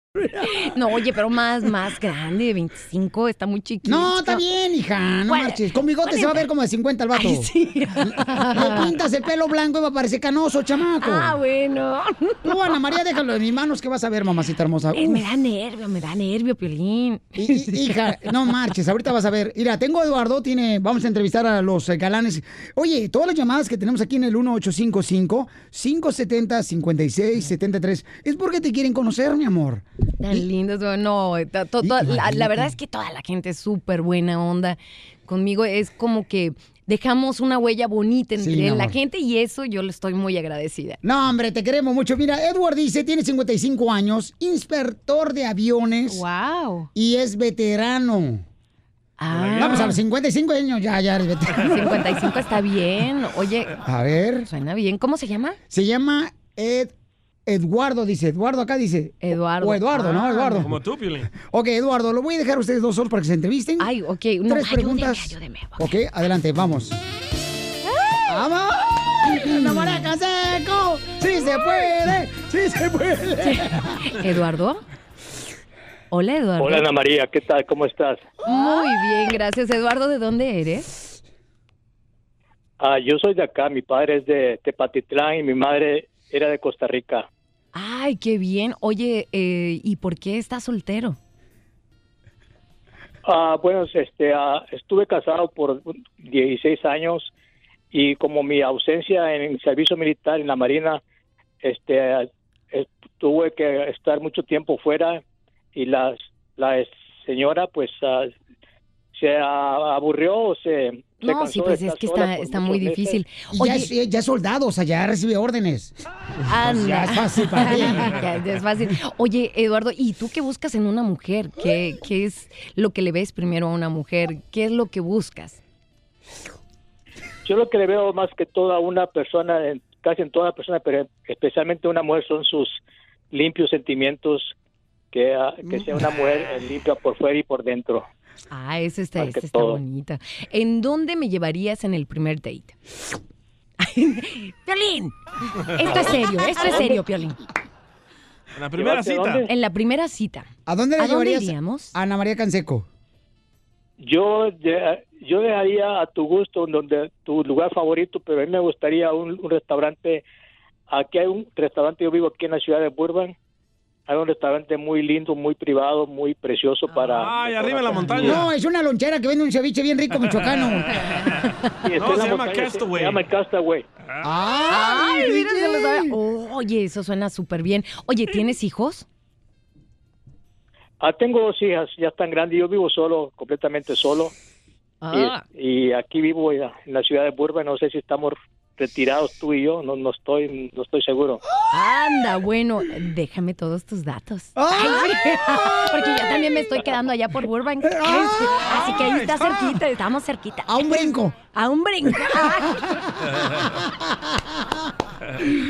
No, oye, pero más, más grande, 25, está muy chiquito. No, está bien, hija, no Bueno, marches. Con bigote se va a ver como de 50 el vato. Ay, sí. Le pintas el pelo blanco y va a parecer canoso, chamaco. Ah, bueno. Tú, Ana María, déjalo en mis manos que vas a ver, mamacita hermosa. Eh, me da nervio, me da nervio, Piolín. Hija, no marches, ahorita vas a ver. Mira, tengo a Eduardo, tiene, vamos a entrevistar a los eh, galanes. Oye, todas las llamadas que tenemos aquí en el 1855-570-5673 es porque te quieren conocer, mi amor. Tan lindos, güey, no, to- to- to- la, la verdad es que toda la gente es súper buena onda. Conmigo es como que dejamos una huella bonita entre Sí, la gente y eso yo le estoy muy agradecida. No, hombre, te queremos mucho. Mira, Edward dice, tiene 55 años, inspector de aviones. ¡Wow! Y es veterano. Ah. Vamos a los 55 años, ya, ya eres veterano. 55 está bien. Oye, A ver. suena bien. ¿Cómo se llama? Se llama Ed, Eduardo, dice. Eduardo acá dice. Eduardo. O Eduardo, ¿no? Ah. Eduardo. Como tú, Piolín. Ok, Eduardo, lo voy a dejar a ustedes dos solos para que se entrevisten. Ay, ok. No, Tres ayúdeme, preguntas. Ok, adelante, vamos. ¡Vamos! ¡Ana María Canseco! ¡Sí se puede! ¡Sí se puede! ¿Eduardo? Hola, Eduardo. Hola Ana María, ¿qué tal? ¿Cómo estás? Muy bien, gracias. Eduardo, ¿de dónde eres? Ah, yo soy de acá, mi padre es de Tepatitlán y mi madre era de Costa Rica. Ay, qué bien. Oye, eh, ¿y por qué estás soltero? Ah, bueno, este, ah, estuve casado por 16 años y como mi ausencia en el servicio militar en la Marina, este, eh, tuve que estar mucho tiempo fuera y la, la señora pues ah, se aburrió o se No, sí, pues es que está, está muy meses. difícil. Y ya, es, ya es soldado, o sea, ya recibe órdenes. Anda. Ya es fácil para ti. Ya, ya es fácil. Oye, Eduardo, ¿y tú qué buscas en una mujer? ¿Qué, ¿Qué es lo que le ves primero a una mujer? ¿Qué es lo que buscas? Yo lo que le veo más que toda una persona, casi en toda persona, pero especialmente una mujer, son sus limpios sentimientos, que, ah, que sea una mujer limpia por fuera y por dentro. Ah, esa está, que está todo. bonita. ¿En dónde me llevarías en el primer date? Piolín, esto es serio, esto es serio, Piolín. En la primera ¿Llevarte a cita. dónde? En la primera cita. ¿A dónde le ¿A dónde llevarías iríamos? a Ana María Canseco? Yo, de- yo dejaría a tu gusto donde tu lugar favorito, pero a mí me gustaría un, un restaurante. Aquí hay un restaurante, yo vivo aquí en la ciudad de Burbank. Hay un restaurante muy lindo, muy privado, muy precioso para. Ay, arriba en la montaña. No, es una lonchera que vende un ceviche bien rico michoacano. Sí, está No, se llama Castaway. Se llama Castaway. ¡Ay, Ay, mira, DJ! se lo sabe. Oye, eso suena súper bien. Oye, ¿tienes hijos? Ah, tengo dos hijas, ya están grandes. Yo vivo solo, completamente solo. Ah. Y, y aquí vivo en la, en la ciudad de Burbank. No sé si estamos retirados tú y yo. No, no estoy, no estoy seguro. Anda, bueno, déjame todos tus datos. Ay, porque yo también me estoy quedando allá por Burbank. Así que ahí está cerquita, estamos cerquita. A un brinco. A un brinco.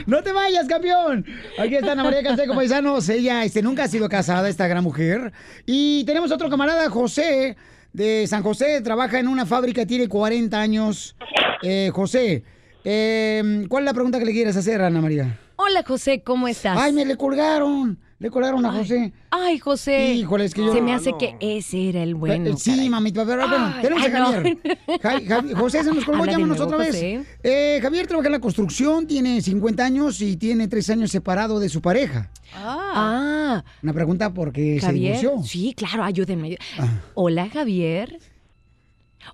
No te vayas, campeón. Aquí está Ana María Canseco Paisanos. Ella este, nunca ha sido casada, esta gran mujer. Y tenemos otro camarada, José, de San José. Trabaja en una fábrica, tiene 40 años. Eh, José, eh, ¿cuál es la pregunta que le quieres hacer, Ana María? Hola, José, ¿cómo estás? Ay, me le colgaron. Le colgaron a Ay, José. Ay, José. Híjole, es que yo- Se me hace no. que ese era el bueno. Eh, sí, caray. mamita, pero bueno, tenemos ay, a no. Javier. Ja- Javi- José se nos colgó, llámanos nuevo, otra vez. Eh, Javier trabaja en la construcción, tiene 50 años y tiene 3 años separado de su pareja. Ah, Una pregunta porque se Javier. divorció. Sí, claro, ayúdenme. Ah. Hola, Javier.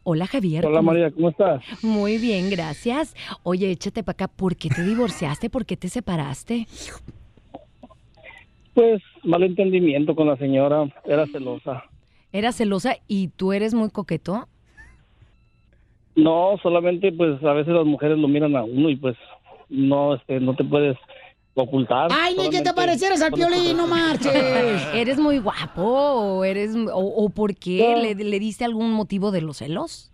Hola Javier. Hola ¿cómo- María, ¿cómo estás? Muy bien, gracias. Oye, échate para acá. ¿Por qué te divorciaste? ¿Por qué te separaste? Pues malentendimiento con la señora, era celosa. ¿Eras celosa y tú eres muy coqueto? No, solamente pues a veces las mujeres lo miran a uno y pues no, este, no te puedes ocultar. Ay, ni que te parecieras al piolín, no marches. ¿Eres muy guapo o, eres, o, o por qué? ¿Le, le diste algún motivo de los celos?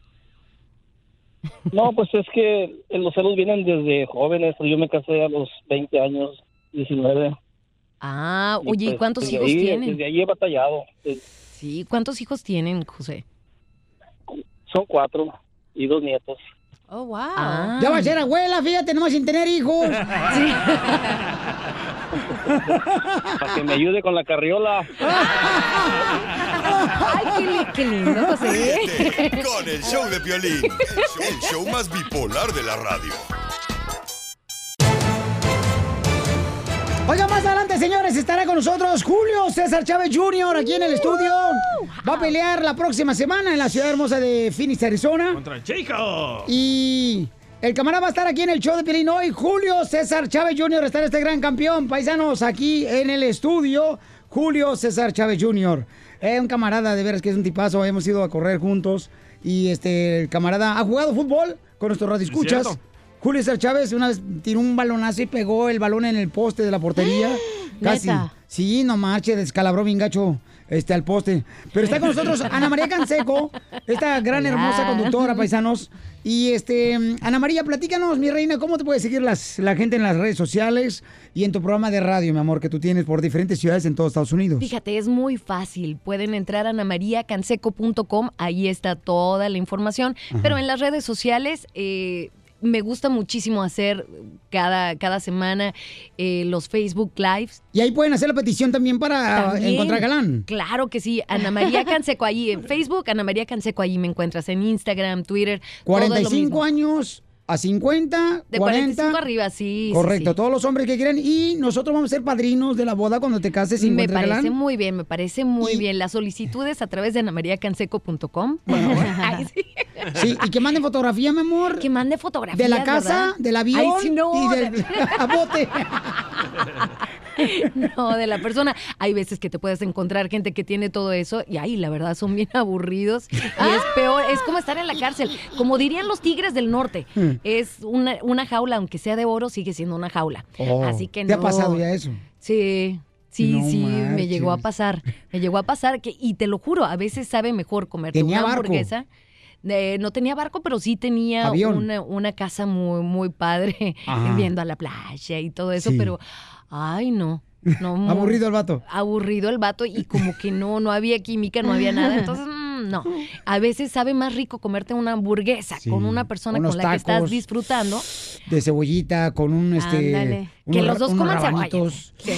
No, pues es que los celos vienen desde jóvenes. Yo me casé a los 20 años, 19. Ah, y, oye, ¿y pues, cuántos hijos ahí- tienen? Desde ahí he batallado. Eh, Sí, ¿cuántos hijos tienen, José? Son cuatro y dos nietos. Oh, wow. Ah. Ya va a ser abuela, fíjate, nomás sin tener hijos. Para que me ayude con la carriola. Ay, qué, li- qué lindo. Ríete con el show de Piolín, el show más bipolar de la radio. Oiga, más adelante, señores, estará con nosotros Julio César Chávez Jr. aquí en el estudio. Va a pelear la próxima semana en la ciudad hermosa de Phoenix, Arizona. Contra Jacob. Y el camarada va a estar aquí en el show de Pelín hoy. Julio César Chávez Jr. estará este gran campeón. Paisanos, aquí en el estudio. Julio César Chávez Jr. Es un camarada, de veras que es un tipazo. Hemos ido a correr juntos. Y este, el camarada ha jugado fútbol con nuestros radioescuchas. cierto. Julio César Chávez una vez tiró un balonazo y pegó el balón en el poste de la portería. Casi. ¿Neta? Sí, no marche, descalabró bien gacho este, al poste. Pero está con nosotros Ana María Canseco, esta gran hermosa conductora, paisanos. Y este, Ana María, platícanos, mi reina, ¿cómo te puede seguir las, la gente en las redes sociales y en tu programa de radio, mi amor, que tú tienes por diferentes ciudades en todos Estados Unidos? Fíjate, es muy fácil. Pueden entrar a anamariacanseco.com, ahí está toda la información. Pero en las redes sociales eh, me gusta muchísimo hacer cada, cada semana eh, los Facebook Lives. Y ahí pueden hacer la petición también para También. encontrar galán. Claro que sí, Ana María Canseco ahí en Facebook, Ana María Canseco ahí me encuentras en Instagram, Twitter. todo es lo 45 mismo. años a 50, De 40. 45 arriba, sí. Correcto, sí. todos los hombres que quieran. Y nosotros vamos a ser padrinos de la boda cuando te cases y Me parece galán. muy bien, me parece muy bien. Las solicitudes a través de anamariacanseco.com. Ay, sí. Sí, y que manden fotografía, mi amor. Que mande fotografías, De la casa, ¿verdad? del avión Ay, sí, no, y del de- bote. No, de la persona. Hay veces que te puedes encontrar gente que tiene todo eso y ay, la verdad son bien aburridos. Y es peor, es como estar en la cárcel. Como dirían los tigres del norte, Hmm. es una, una jaula, aunque sea de oro, sigue siendo una jaula. Oh, Así que no. ¿Te ha pasado ya eso? Sí. Sí, No sí, me llegó a pasar. Me llegó a pasar que, y te lo juro, a veces sabe mejor comerte ¿Tenía una barco? hamburguesa. Eh, no tenía barco, pero sí tenía una, una casa muy, muy padre, Ajá. viendo a la playa y todo eso, Sí. pero, ay, no. no muy- Aburrido el vato. Aburrido el vato y como que no, no había química, no había nada. Entonces, mm, no. A veces sabe más rico comerte una hamburguesa Sí, con una persona unos con la que estás disfrutando. De cebollita con un este. Ándale. unos Que los dos coman cebolla. rabanitos. Sí.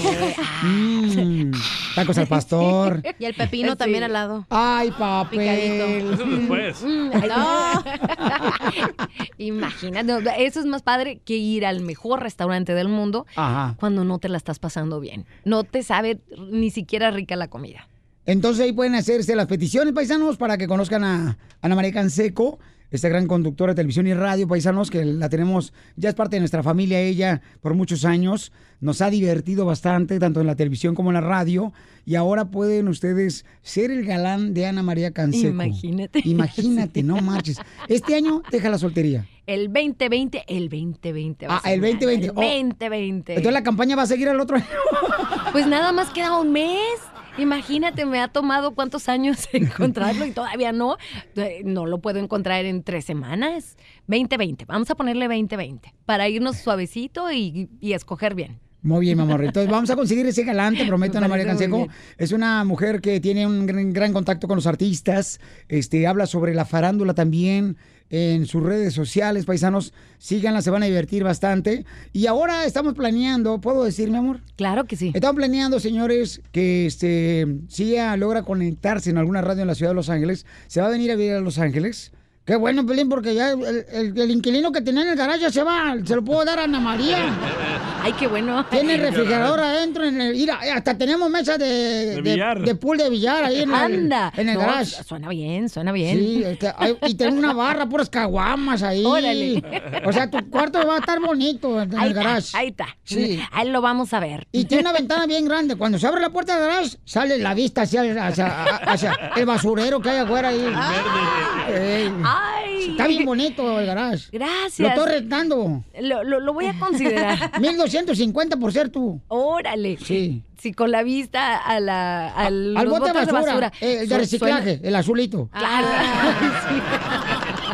Mm, tacos al pastor. Y el pepino Sí. también al lado. Ay, papel. Picadito. Eso después. Mm, ay, Imagínate, eso es más padre que ir al mejor restaurante del mundo Ajá. cuando no te la estás pasando bien. No te sabe ni siquiera rica la comida. Entonces ahí pueden hacerse las peticiones, paisanos, para que conozcan a Ana María Canseco, esta gran conductora de televisión y radio, paisanos, que la tenemos, ya es parte de nuestra familia ella por muchos años. Nos ha divertido bastante, tanto en la televisión como en la radio. Y ahora pueden ustedes ser el galán de Ana María Canseco. Imagínate. Imagínate, no marches. Este año deja la soltería. El 2020, el 2020. va a Ah, ser el un año, 2020. El Oh. 2020. Entonces la campaña va a seguir al otro año. Pues nada más queda un mes. Imagínate, me ha tomado cuántos años encontrarlo y todavía no. Eh, No lo puedo encontrar en tres semanas. 2020, vamos a ponerle 2020 para irnos suavecito y, y escoger bien. Muy bien, mi amor. Entonces vamos a conseguir ese galante, prometo, Me Ana María Canseco. Es una mujer que tiene un gran, gran contacto con los artistas. Este, habla sobre la farándula también en sus redes sociales, paisanos. Síganla, se van a divertir bastante. Y ahora estamos planeando, ¿puedo decir, mi amor? Claro que sí. Estamos planeando, señores, que este, si ella logra conectarse en alguna radio en la ciudad de Los Ángeles, se va a venir a vivir a Los Ángeles. Qué bueno, Pelín, porque ya el, el- el inquilino que tenía en el garaje ya se va, se lo puedo dar a Ana María. Ay, qué bueno. Tiene refrigerador adentro. En el, mira, hasta tenemos mesa de, De de, billar. de pool de billar ahí en el, Anda. en el No, garage. Suena bien, suena bien. Sí, este, hay- y tengo una barra, puras caguamas ahí. Órale. O sea, tu cuarto va a estar bonito en Ahí el está, garage. ahí está. Sí. Ahí lo vamos a ver. Y tiene una ventana bien grande. Cuando se abre la puerta del garage, sale la vista hacia, el- hacia- hacia el basurero que hay afuera ahí. Ey. Ay. Está bien bonito el garage. Gracias. Lo estoy rentando. Lo, lo- lo voy a considerar. 1250 por ser tú. Órale. Sí. Sí, con la vista a la, al, Al los bote de basura, eh, el de Su- reciclaje, suena- el azulito. Claro.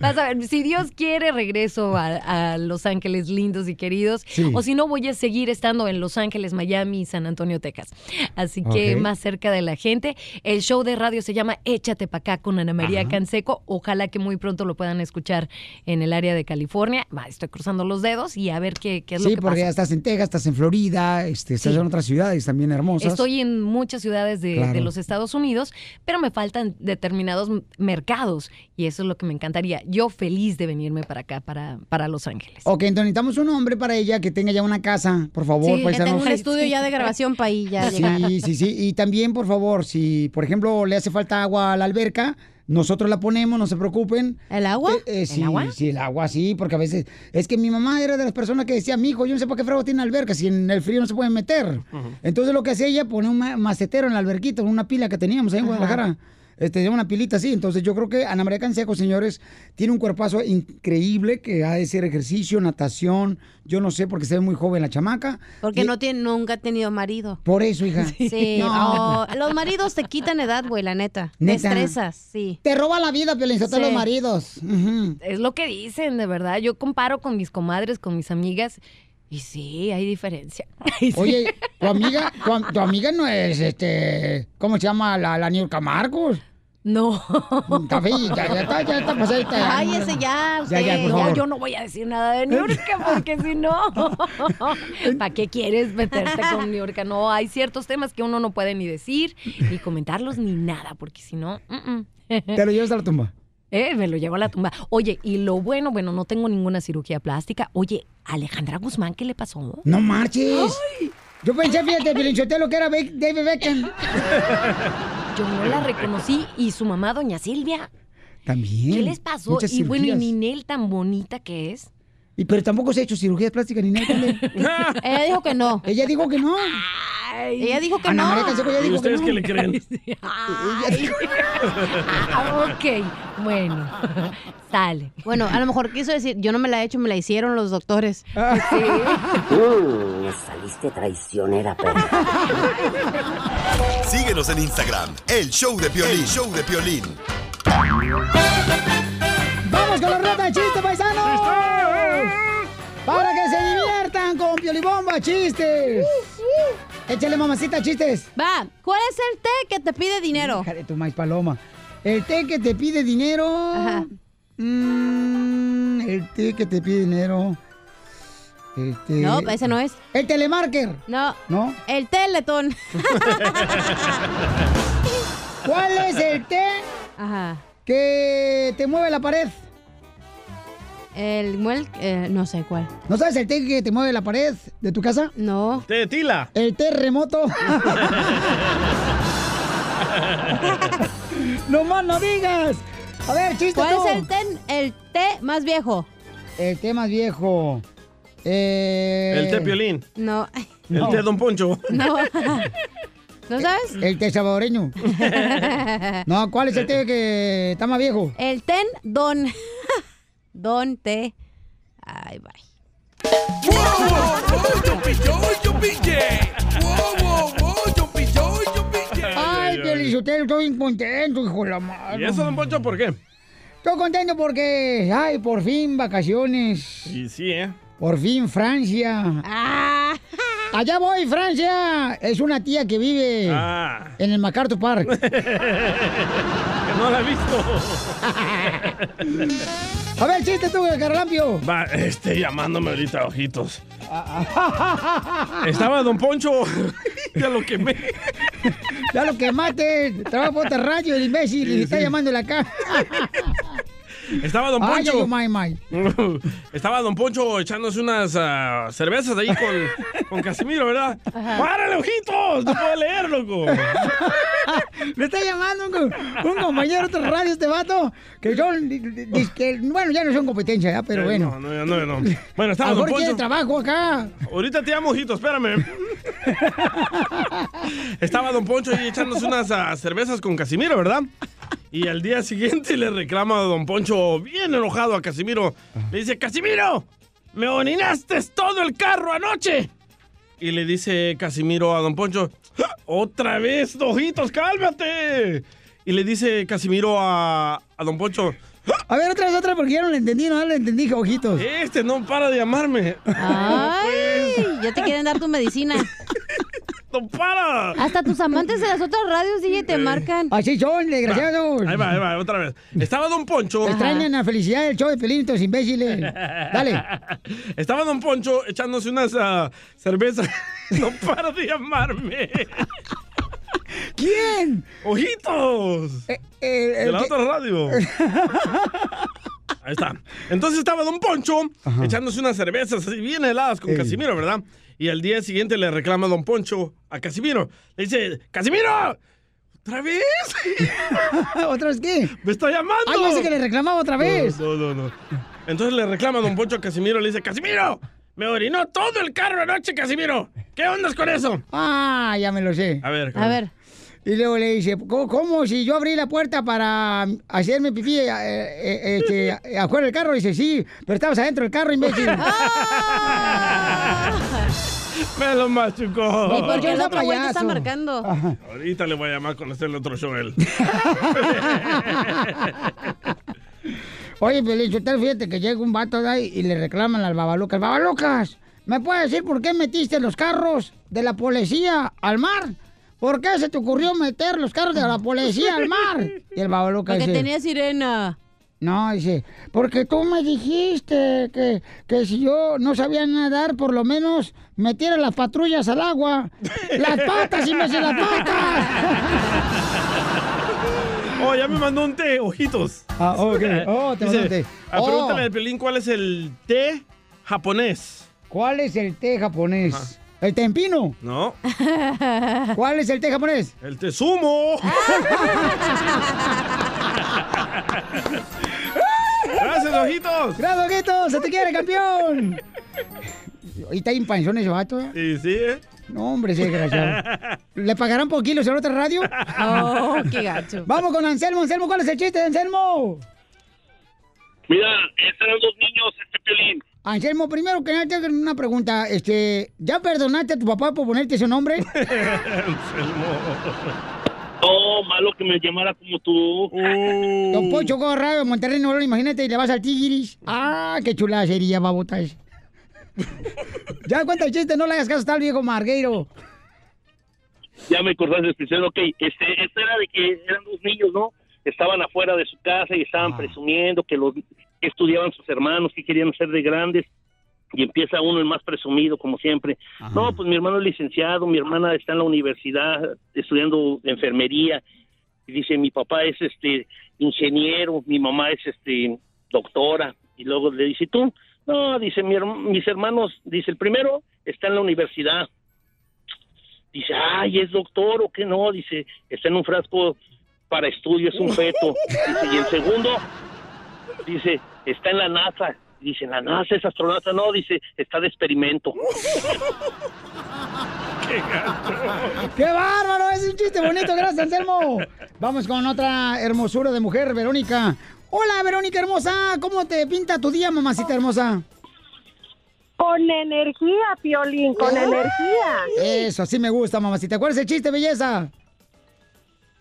Vas a ver, si Dios quiere, regreso a, a Los Ángeles lindos y queridos. Sí. O si no, voy a seguir estando en Los Ángeles, Miami y San Antonio, Texas. Así que más cerca de la gente. El show de radio se llama Échate pa' acá con Ana María Ajá. Canseco. Ojalá que muy pronto lo puedan escuchar en el área de California. Va, estoy cruzando los dedos y a ver qué, qué es lo Sí, que porque ya pasa. estás en Texas, estás en Florida, este, estás Sí. en otras ciudades también hermosas. Estoy en muchas ciudades de, Claro. de los Estados Unidos, pero me faltan determinados mercados y eso es lo que me encantaría. Yo feliz de venirme para acá, para, para Los Ángeles. Ok, entonces necesitamos un hombre para ella que tenga ya una casa, por favor, Sí, que paisanos. tenga un estudio ya de grabación para ahí ya llegar. Sí, sí, sí. Y también, por favor, si, por ejemplo, le hace falta agua a la alberca, nosotros la ponemos, no se preocupen. ¿El agua? Eh, eh, sí, agua? sí, el agua, sí, porque a veces... Es que mi mamá era de las personas que decía, mi hijo, yo no sé por qué frego tiene alberca, si en el frío no se pueden meter. Entonces lo que hacía ella, pone un ma- macetero en la alberquita, una pila que teníamos ahí en. Guadalajara. Este, una pilita así. Entonces yo creo que Ana María Canseco, señores, tiene un cuerpazo increíble que ha de ser ejercicio, natación. Yo no sé porque se ve muy joven la chamaca. Porque Y- no tiene, nunca ha tenido marido. Por eso, hija. Sí, No. los maridos te quitan edad, güey, la neta. Neta. Te estresas, sí. Te roba la vida, Piolinsotelo, Sí. los maridos. Es lo que dicen, de verdad. Yo comparo con mis comadres, con mis amigas y sí, hay diferencia. Oye, tu amiga, tu, tu amiga no es, este, ¿cómo se llama? La, la Niurka Marcos. No. Fea, ya, ya está, ya está pasadita. Cállese ya, Ya, ya, usted. por No, favor. yo no voy a decir nada de Niurka porque si no, ¿para qué quieres meterte con Niurka? No, hay ciertos temas que uno no puede ni decir, ni comentarlos, ni nada, porque si no, mm, mm. Te lo llevas a la tumba. Eh, me lo llevo a la tumba. Oye, y lo bueno, bueno, no tengo ninguna cirugía plástica. Oye, Alejandra Guzmán, ¿qué le pasó? No marches. Yo pensé, fíjate, Piolinsotelo, que era David Beckham. Yo no la reconocí y su mamá, doña Silvia. También. ¿Qué les pasó? Y bueno, y. Ninel tan bonita que es. Y, pero tampoco se ha hecho cirugías plásticas ni nada. Ella dijo que no. Ella dijo que no. Ella dijo que Ana no. María Canseco ya ¿Y dijo que ustedes no. qué le creen? Ay. Ah, ok, bueno, sale. Bueno, a lo mejor quiso decir, yo no me la he hecho, me la hicieron los doctores. Mm, me saliste traicionera, perra. Síguenos en Instagram, el show de Piolín. El show de Piolín. ¡Vamos con la rata de chiste, paisanos! Para que se diviertan con Piolibomba, chistes. Échale, mamacita, chistes. Va, ¿cuál es el té que te pide dinero? Hija de tu maíz paloma. El té que te pide dinero. Ajá. Mm, el té que te pide dinero. El té- No, ese no es. El telemarker. No. ¿No? El teletón. ¿Cuál es el té Ajá. que te mueve la pared? El muel, eh, no sé cuál. ¿No sabes el té que te mueve la pared de tu casa? No. Te tila. El terremoto. no más no digas. A ver, chiste ¿Cuál tú. es el té, el té más viejo? El té más viejo. Eh, El té piolín. No. El No. té Don Poncho. No. ¿No sabes? El té salvadoreño. No, ¿cuál es el té que está más viejo? El ten don. Don té. Ay, bye. Ay, Pielichotelo, estoy contento, hijo de la madre. ¿Y eso, Don Poncho, por qué? Estoy contento porque, ay, por fin vacaciones. Y sí, ¿eh? Por fin Francia. Ah. Allá voy, Francia. Es una tía que vive Ah. en el MacArthur Park. No la he visto. A ver, chiste tú, Carlampio. Va, este, llamándome ahorita, ojitos. Estaba Don Poncho. ya lo quemé. Ya lo que mate, trabaja por otra radio, el imbécil, y está llamando la acá. Estaba Don Ay, Poncho. yo, my, my. Estaba Don Poncho echándose unas ah, cervezas ahí con, con Casimiro, ¿verdad? Ajá. ¡Párale, ojitos! No puedo leer, loco. Me está llamando un, co- un compañero de otra radio, este vato, que son, que, bueno, ya no son competencia, ¿ya? pero Eh, bueno. No, no, no, no. Bueno, estaba Don Poncho. trabajo acá. Ahorita te llamo, ojito, espérame. Estaba Don Poncho ahí echándose unas ah, cervezas con Casimiro, ¿verdad? Y al día siguiente le reclama a Don Poncho, bien enojado a Casimiro. Le dice, Casimiro, me orinaste todo el carro anoche. Y le dice Casimiro a Don Poncho, "¡Ah! otra vez, ojitos, cálmate. Y le dice Casimiro a, a Don Poncho, A ver, otra vez, otra, porque ya no le entendí, no le entendí, ojitos. este no para de llamarme. Ay, ya te quieren dar tu medicina. Hasta tus amantes de las otras radios, DJ, te marcan. Así son, desgraciados. Ahí va, ahí va, otra vez. Estaba Don Poncho. Extrañan la felicidad del show de Pelín, estos imbéciles. Dale. Estaba Don Poncho echándose unas ah, cervezas. No para de llamarme. ¿Quién? ¡Ojitos! Eh, de la otra radio. Ahí está. Entonces estaba Don Poncho echándose unas cervezas así bien heladas con Casimiro, ¿verdad? Y al día siguiente le reclama Don Poncho a Casimiro. Le dice, ¡Casimiro! ¿Otra vez? ¿Otra vez qué? ¡Me está llamando! Ay, yo sé que le reclamaba otra vez. No, no, no. no. Entonces le reclama a Don Poncho a Casimiro. Le dice, ¡Casimiro! Me orinó todo el carro anoche, Casimiro. ¿Qué ondas con eso? Ah, ya me lo sé. A ver, A ver. Y luego le dice, ¿cómo, cómo si yo abrí la puerta para hacerme pipí eh, eh, este, afuera del carro? Dice, sí, pero estabas adentro del carro, imbécil. Me lo machucó. ¿Y por qué el Yo otro güey te está marcando? Ahorita le voy a llamar en el otro show él. Oye, Sotelo, fíjate que llega un vato de ahí y le reclaman al babalucas. ¡Babalucas! ¿Me puedes decir por qué metiste los carros de la policía al mar? ¿Por qué se te ocurrió meter los carros de la policía al mar? Y el babalucas Porque dice... tenía sirena. No, dice, porque tú me dijiste que, que si yo no sabía nadar, por lo menos metiera las patrullas al agua. ¡Las patas, imbécil, las patas! Oh, ya me mandó un té, ojitos. Ah, ok. Oh, te mandó un té. ah, Oh. Pregúntale al Pelín cuál es el té japonés. ¿Cuál es el té japonés? ¿El tempino? No, ¿Cuál es el té japonés? el té sumo. Gracias, ojitos. ¡Gracias, Guito! ¡Se te quiere, campeón! ¿Y está en panzón ese vato? eh? Sí, sí, ¿eh? No, hombre, ese desgraciado. ¿Le pagarán por kilos en otra radio? Oh, qué gacho. Vamos con Anselmo. Anselmo, ¿cuál es el chiste de Anselmo? Mira, eran dos niños, este Piolín. Anselmo, primero que nada, tengo una pregunta. Este, ¿Ya perdonaste a tu papá por ponerte ese nombre? No, malo que me llamara como tú. Don Poncho Corrado de Monterrey, Nuevo León, imagínate, y le vas al Tigris. Ah, qué chulada sería, babota ese. Ya cuenta el chiste, no le hagas caso el viejo Margueiro. Ya me acordaste especial, ok. Este, esto era de que eran dos niños, ¿no? Estaban afuera de su casa y estaban presumiendo que los que estudiaban sus hermanos, que querían ser de grandes. Y empieza uno, el más presumido, como siempre. No, pues mi hermano es licenciado, mi hermana está en la universidad estudiando enfermería. Y dice, mi papá es este ingeniero, mi mamá es este doctora. Y luego le dice, ¿tú? No, dice, mi mis hermanos, dice, el primero está en la universidad. Dice, ay, ¿es doctor o qué no? Dice, está en un frasco para estudio, es un feto. Dice, y el segundo, dice, está en la NASA. Dice, ¿en la NASA es astronauta? No, dice, está de experimento. ¡Qué bárbaro! Es un chiste bonito, gracias, Anselmo. Vamos con otra hermosura de mujer, Verónica. Hola, Verónica hermosa. ¿Cómo te pinta tu día, mamacita hermosa? Con energía, Piolín, con energía. Eso, así me gusta, mamacita. ¿Cuál es el chiste, belleza?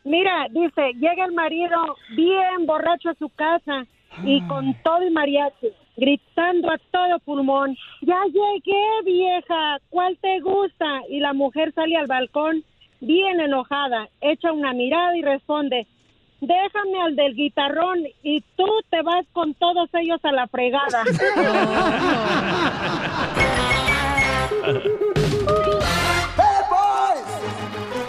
Mira, dice, llega el marido bien borracho a su casa y con todo el mariachi, gritando a todo pulmón, ya llegué, vieja, ¿cuál te gusta? Y la mujer sale al balcón bien enojada, echa una mirada y responde, déjame al del guitarrón y tú te vas con todos ellos a la fregada.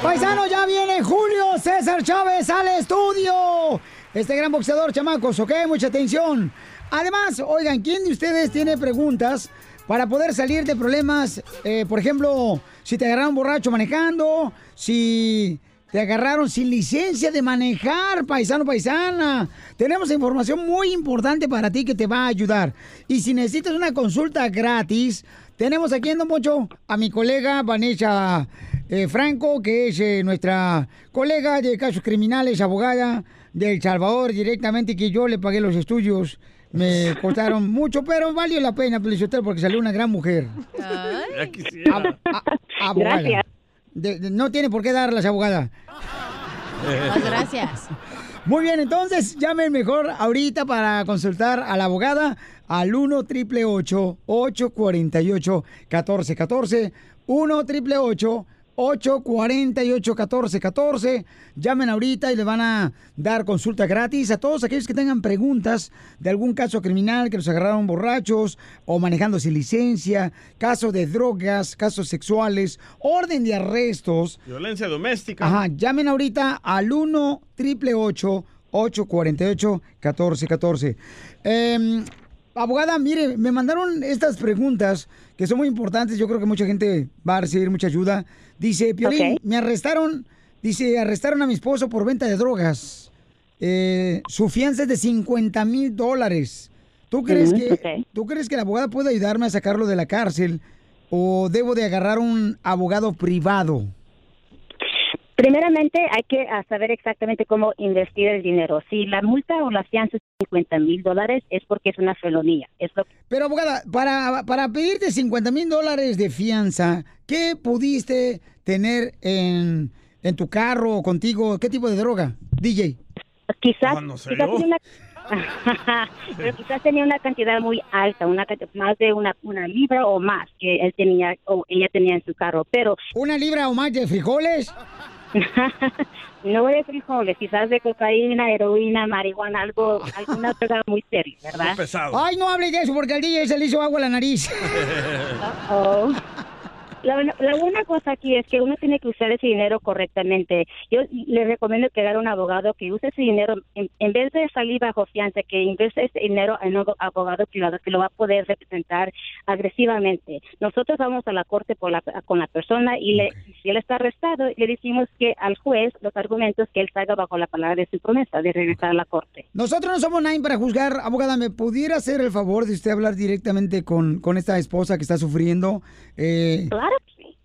Paisano, ya viene Julio César Chávez al estudio. este gran boxeador, chamacos, ¿ok? Mucha atención. Además, oigan, ¿quién de ustedes tiene preguntas para poder salir de problemas? Eh, por ejemplo, si te agarraron borracho manejando, si te agarraron sin licencia de manejar, paisano, paisana. Tenemos información muy importante para ti que te va a ayudar. Y si necesitas una consulta gratis, tenemos aquí en Don Poncho a mi colega Vanessa eh, Franco, que es eh, nuestra colega de casos criminales, abogada del Salvador directamente, que yo le pagué los estudios. Me costaron mucho, pero valió la pena, Felicitero, porque salió una gran mujer. Ya quisiera. Ab- a- abogada. Gracias. De- de- no tiene por qué darlas, abogada. Muchas gracias. Muy bien, entonces llamen mejor ahorita para consultar a la abogada al 1 triple 848 1414 1 triple 848 1414 Llamen ahorita y le van a dar consulta gratis a todos aquellos que tengan preguntas de algún caso criminal que los agarraron borrachos o manejando sin licencia, casos de drogas, casos sexuales, orden de arrestos. Violencia doméstica. Ajá, llamen ahorita al 1 triple 848 1414 Eh, abogada, mire, me mandaron estas preguntas que son muy importantes. Yo creo que mucha gente va a recibir mucha ayuda. Dice, Piolín, me arrestaron, dice, arrestaron a mi esposo por venta de drogas. Eh, su fianza es de 50 mil dólares. ¿Tú crees, Mm, que. ¿Tú crees que la abogada puede ayudarme a sacarlo de la cárcel o debo de agarrar un abogado privado? Primeramente, hay que ah, saber exactamente cómo invertir el dinero. Si la multa o la fianza es 50 mil dólares, es porque es una felonía. Es lo Pero abogada, para, para pedirte 50 mil dólares de fianza, ¿qué pudiste tener en, en tu carro o contigo? ¿Qué tipo de droga? DJ. Quizás, no sé quizás tenía una, pero quizás tenía una cantidad muy alta, una más de una, una libra o más que él tenía o ella tenía en su carro. Pero una libra o más de frijoles. No de frijoles, quizás de cocaína, heroína, marihuana, algo, alguna droga muy seria, ¿verdad? Ay, no hable de eso porque al DJ se le hizo agua a la nariz. Oh. La, la buena cosa aquí es que uno tiene que usar ese dinero correctamente. Yo le recomiendo que haga un abogado que use ese dinero, en, en vez de salir bajo fianza, que invierta ese dinero en un abogado privado que lo va a poder representar agresivamente. Nosotros vamos a la corte por la- con la persona y le, si él está arrestado, le decimos que al juez los argumentos que él salga bajo la palabra de su promesa de regresar a la corte. Nosotros no somos nadie para juzgar. Abogada, ¿me pudiera hacer el favor de usted hablar directamente con, con esta esposa que está sufriendo? Eh, claro.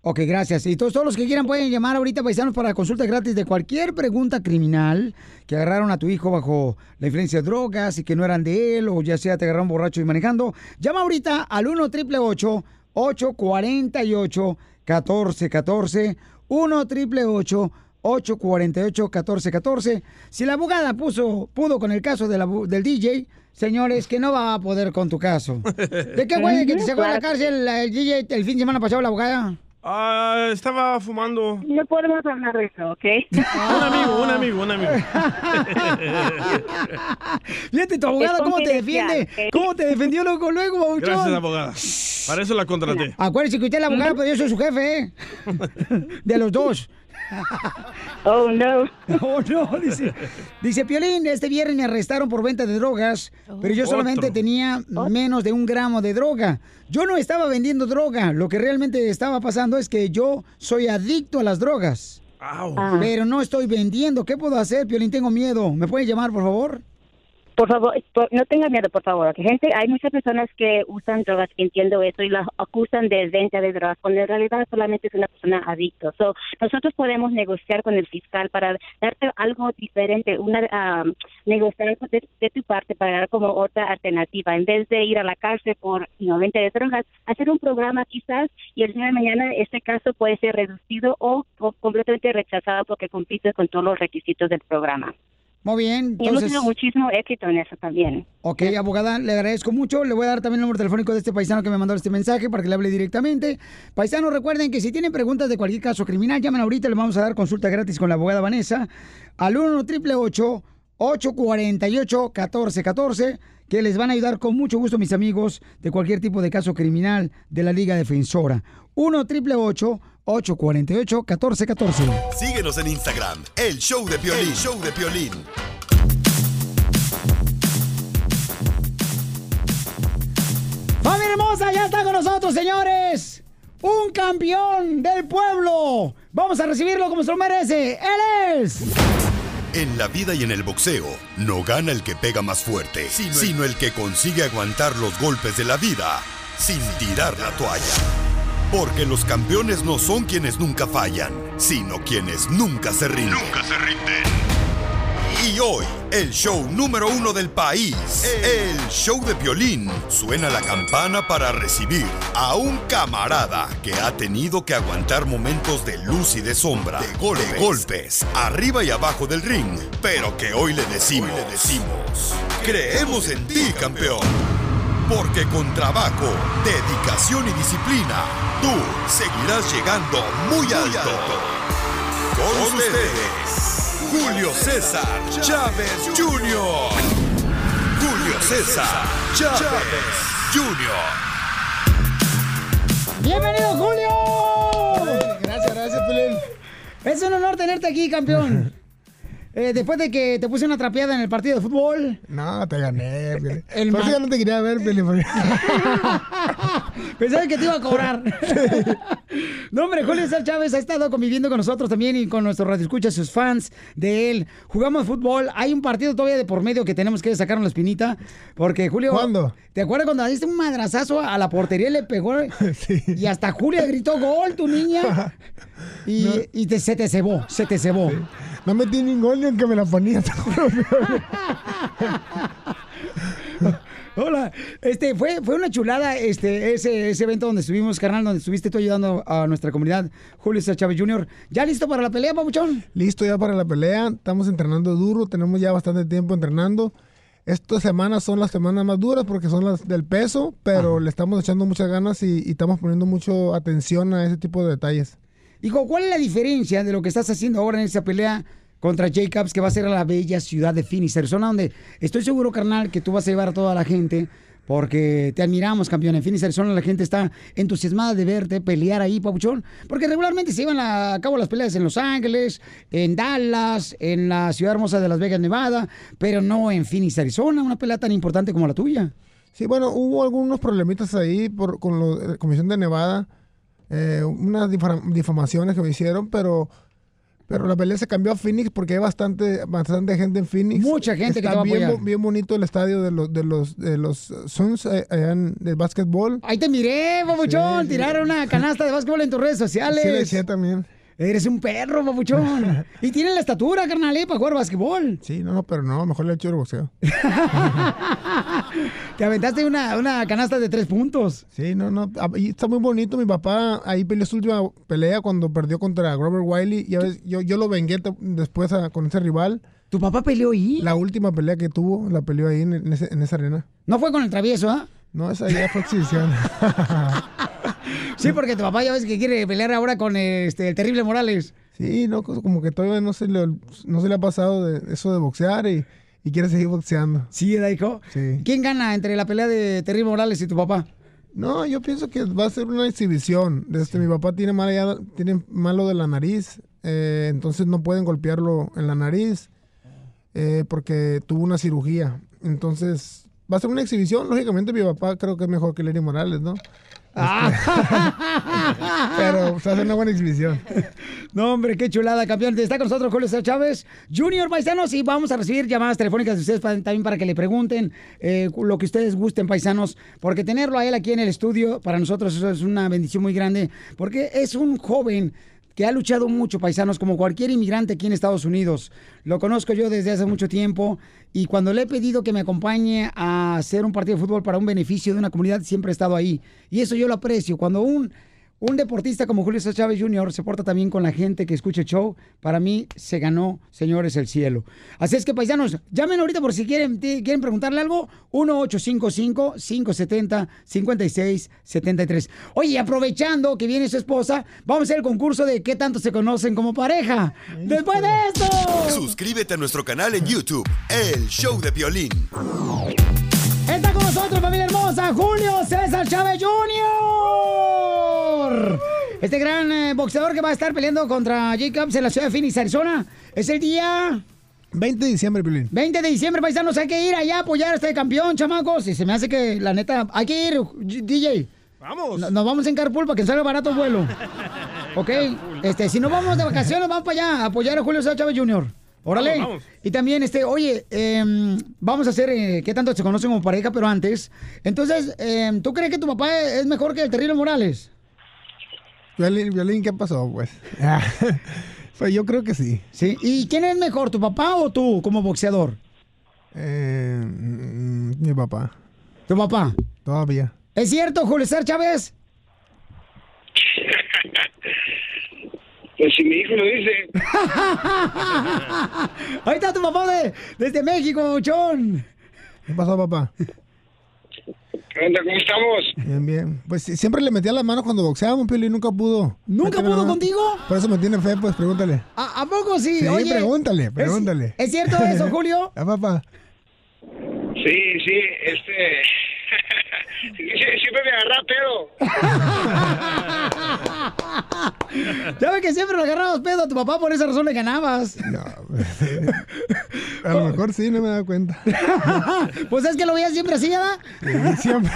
Ok, gracias. Y todos, todos los que quieran pueden llamar ahorita, paisanos, para consulta gratis de cualquier pregunta criminal que agarraron a tu hijo bajo la influencia de drogas y que no eran de él, o ya sea te agarraron borracho y manejando. Llama ahorita al 1 888 848 1414 1 888 848 1414 Si la abogada puso, pudo con el caso de la del DJ, señores, que no va a poder con tu caso. ¿De qué güey que te sacó de la cárcel el DJ el fin de semana pasado la abogada? Ah, estaba fumando. No podemos hablar de eso, ¿ok? Un amigo, un amigo, un amigo. Fíjate, tu abogada, ¿cómo te defiende? ¿Cómo te defendió luego, luego, babuchón? Gracias, abogada. Para eso la contraté. Acuérdese que usted es la abogada, pero yo soy su jefe, ¿eh? De los dos. Oh, no. Oh, no, dice. Dice, Piolín, este viernes me arrestaron por venta de drogas, pero yo solamente Otro. tenía menos de un gramo de droga. Yo no estaba vendiendo droga. Lo que realmente estaba pasando es que yo soy adicto a las drogas. Ah. Pero no estoy vendiendo. ¿Qué puedo hacer, Piolín? Tengo miedo. ¿Me puede llamar, por favor? Por favor, no tenga miedo, por favor. Que gente, hay muchas personas que usan drogas, entiendo eso, y las acusan de venta de drogas, cuando en realidad solamente es una persona adicto. So, nosotros podemos negociar con el fiscal para darte algo diferente, una ah, negociar de, tu parte para dar como otra alternativa. En vez de ir a la cárcel por you venta de drogas, hacer un programa quizás y el día de mañana este caso puede ser reducido o, o completamente rechazado porque compite con todos los requisitos del programa. Muy bien, Y hemos entonces... tenido muchísimo éxito en eso también. Ok, abogada, le agradezco mucho. Le voy a dar también el número telefónico de este paisano que me mandó este mensaje para que le hable directamente. Paisanos, recuerden que si tienen preguntas de cualquier caso criminal, llamen ahorita, le vamos a dar consulta gratis con la abogada Vanessa al 1 888 848 1414 que les van a ayudar con mucho gusto, mis amigos, de cualquier tipo de caso criminal de la Liga Defensora. 1 888 848-1414. Síguenos en Instagram, el show de Piolín. El show de Piolín. ¡Familia hermosa! Ya está con nosotros, señores. Un campeón del pueblo. Vamos a recibirlo como se lo merece. ¡Él es! En la vida y en el boxeo, no gana el que pega más fuerte, sino el, sino el que consigue aguantar los golpes de la vida sin tirar la toalla. Porque los campeones no son quienes nunca fallan, sino quienes nunca se rinden. Nunca se rinden. Y hoy, el show número uno del país, el show de violín, suena la campana para recibir a un camarada que ha tenido que aguantar momentos de luz y de sombra, de golpes, de golpes arriba y abajo del ring, pero que hoy le decimos, le decimos, creemos en ti, campeón. Porque con trabajo, dedicación y disciplina, tú seguirás llegando muy alto. Con ustedes. Julio César Chávez Jr. Julio César Chávez Jr. ¡Bienvenido, Julio! Gracias, gracias, Pelín. Es un honor tenerte aquí, campeón. Eh, después de que te puse una trapeada en el partido de fútbol. No, te gané, Pelín. El Por eso ya no te quería ver, porque- Pensaba que te iba a cobrar. no, hombre, Julio César Chávez ha estado conviviendo con nosotros también y con nuestros radioescuchas, sus fans de él. Jugamos fútbol. Hay un partido todavía de por medio que tenemos que sacar la espinita. Porque Julio. ¿Cuándo? ¿Te acuerdas cuando diste un madrazazo a la portería y le pegó? Y hasta Julia gritó gol, tu niña. Y, y te- se te cebó, se te cebó. No metí ningún ni aunque me la ponía. Hola, este fue, fue una chulada este ese, ese evento donde estuvimos, carnal, donde estuviste tú ayudando a nuestra comunidad, Julio Chávez Jr. ¿Ya listo para la pelea, papuchón? Listo ya para la pelea. Estamos entrenando duro. Tenemos ya bastante tiempo entrenando. Estas semanas son las semanas más duras porque son las del peso, pero le estamos echando muchas ganas y, y estamos poniendo mucha atención a ese tipo de detalles. Hijo, ¿cuál es la diferencia de lo que estás haciendo ahora en esa pelea contra Jacobs que va a ser a la bella ciudad de Phoenix, Arizona, donde estoy seguro, carnal, que tú vas a llevar a toda la gente porque te admiramos, campeón. En Phoenix, Arizona, la gente está entusiasmada de verte pelear ahí, papuchón, porque regularmente se llevan a cabo las peleas en Los Ángeles, en Dallas, en la ciudad hermosa de Las Vegas, Nevada, pero no en Phoenix, Arizona, una pelea tan importante como la tuya. Sí, bueno, hubo algunos problemitas ahí por, con la Comisión de Nevada, eh, unas difa- difamaciones que me hicieron, pero, pero la pelea se cambió a Phoenix porque hay bastante, bastante gente en Phoenix. Mucha gente que Está te va a bien, apoyar. bo- bien bonito el estadio de los, de los, de los Suns eh, allá en- del básquetbol. Ahí te miré, papuchón, Sí, sí. tirar una canasta de básquetbol en tus redes sociales. Sí, le eché también. Eres un perro, papuchón. y tienes la estatura, carnal, eh, para jugar básquetbol. Sí, no, no, pero no, mejor le echo el boxeo. Te aventaste una, una canasta de tres puntos. Sí, no, no. ah, y está muy bonito. Mi papá ahí peleó su última pelea cuando perdió contra Robert Wiley. Ya ves, yo, yo lo vengué después a- con ese rival. ¿Tu papá peleó ahí? La última pelea que tuvo, la peleó ahí en, en ese- en esa arena. No fue con el travieso, ¿ah? No, esa ya fue exhibición. Sí, porque tu papá ya ves que quiere pelear ahora con este, el terrible Morales. Sí, no, co- como que todavía no se le, no se le ha pasado de eso de boxear y, y quiere seguir boxeando. Sí, ¿verdad, hijo? Sí. ¿Quién gana entre la pelea de Terrible Morales y tu papá? No, yo pienso que va a ser una exhibición. Desde mi papá tiene, mala ya- tiene malo de la nariz, eh, entonces no pueden golpearlo en la nariz eh, porque tuvo una cirugía. Entonces va a ser una exhibición. Lógicamente mi papá creo que es mejor que Lenny Morales, ¿no? Pero se hace una buena exhibición. No, hombre, qué chulada, campeón. Está con nosotros Julio César Chávez, Junior Paisanos, y vamos a recibir llamadas telefónicas de ustedes también para que le pregunten eh, lo que ustedes gusten, paisanos, porque tenerlo a él aquí en el estudio, para nosotros eso es una bendición muy grande, porque es un joven que ha luchado mucho, paisanos, como cualquier inmigrante aquí en Estados Unidos. Lo conozco yo desde hace mucho tiempo y cuando le he pedido que me acompañe a hacer un partido de fútbol para un beneficio de una comunidad, siempre he estado ahí. Y eso yo lo aprecio. Cuando un un deportista como Julio César Chávez Jr. se porta también con la gente que escucha el show. Para mí se ganó, señores, el cielo. Así es que, paisanos, llamen ahorita por si quieren, quieren preguntarle algo. 1-855-570-5673. Oye, aprovechando que viene su esposa, vamos a hacer el concurso de qué tanto se conocen como pareja. Después de esto. Suscríbete a nuestro canal en YouTube, El Show de Violín. Está con nosotros, familia hermosa, Julio César Chávez Jr. Este gran eh, boxeador que va a estar peleando contra Jacobs en la ciudad de Phoenix, Arizona. Es el día 20 de diciembre, Pilín. 20 de diciembre, paisanos. Hay que ir allá a apoyar a este campeón, chamacos. Y se me hace que, la neta, hay que ir, DJ. Vamos. No- Nos vamos en carpool para que salga barato el vuelo. Ok, este, si no vamos de vacaciones, vamos para allá a apoyar a Julio César Chávez Jr. Órale. Vamos, vamos. Y también, este, oye, em, vamos a hacer eh, qué tanto se conocen como pareja, pero antes. Entonces, em, ¿tú crees que tu papá es mejor que el terrible Morales? Violín, Violín, ¿qué pasó, pues? pues yo creo que sí. Sí. ¿Y quién es mejor, tu papá o tú como boxeador? Eh, mm, mi papá. ¿Tu papá? Todavía. ¿Es cierto, Julio Chávez? Pues si mi hijo lo dice. Ahí está tu papá de- desde México, Chon. ¿Qué pasó, papá? ¿Cómo estamos? Bien, bien. Pues siempre le metía las manos cuando boxeábamos, Pio, y nunca pudo. ¿Nunca pudo la mano. contigo? Por eso me tiene fe, pues pregúntale. ¿A, a poco sí? Sí, Oye, pregúntale, ¿es- pregúntale. ¿Es, cierto eso, Julio? Ah, papá. Sí, sí, este. siempre me agarra pedo. Ya ves que siempre le agarrabas pedo a tu papá, por esa razón le ganabas. A lo mejor sí, no me he dado cuenta. pues es que lo veías siempre así, ¿verdad? Sí, siempre.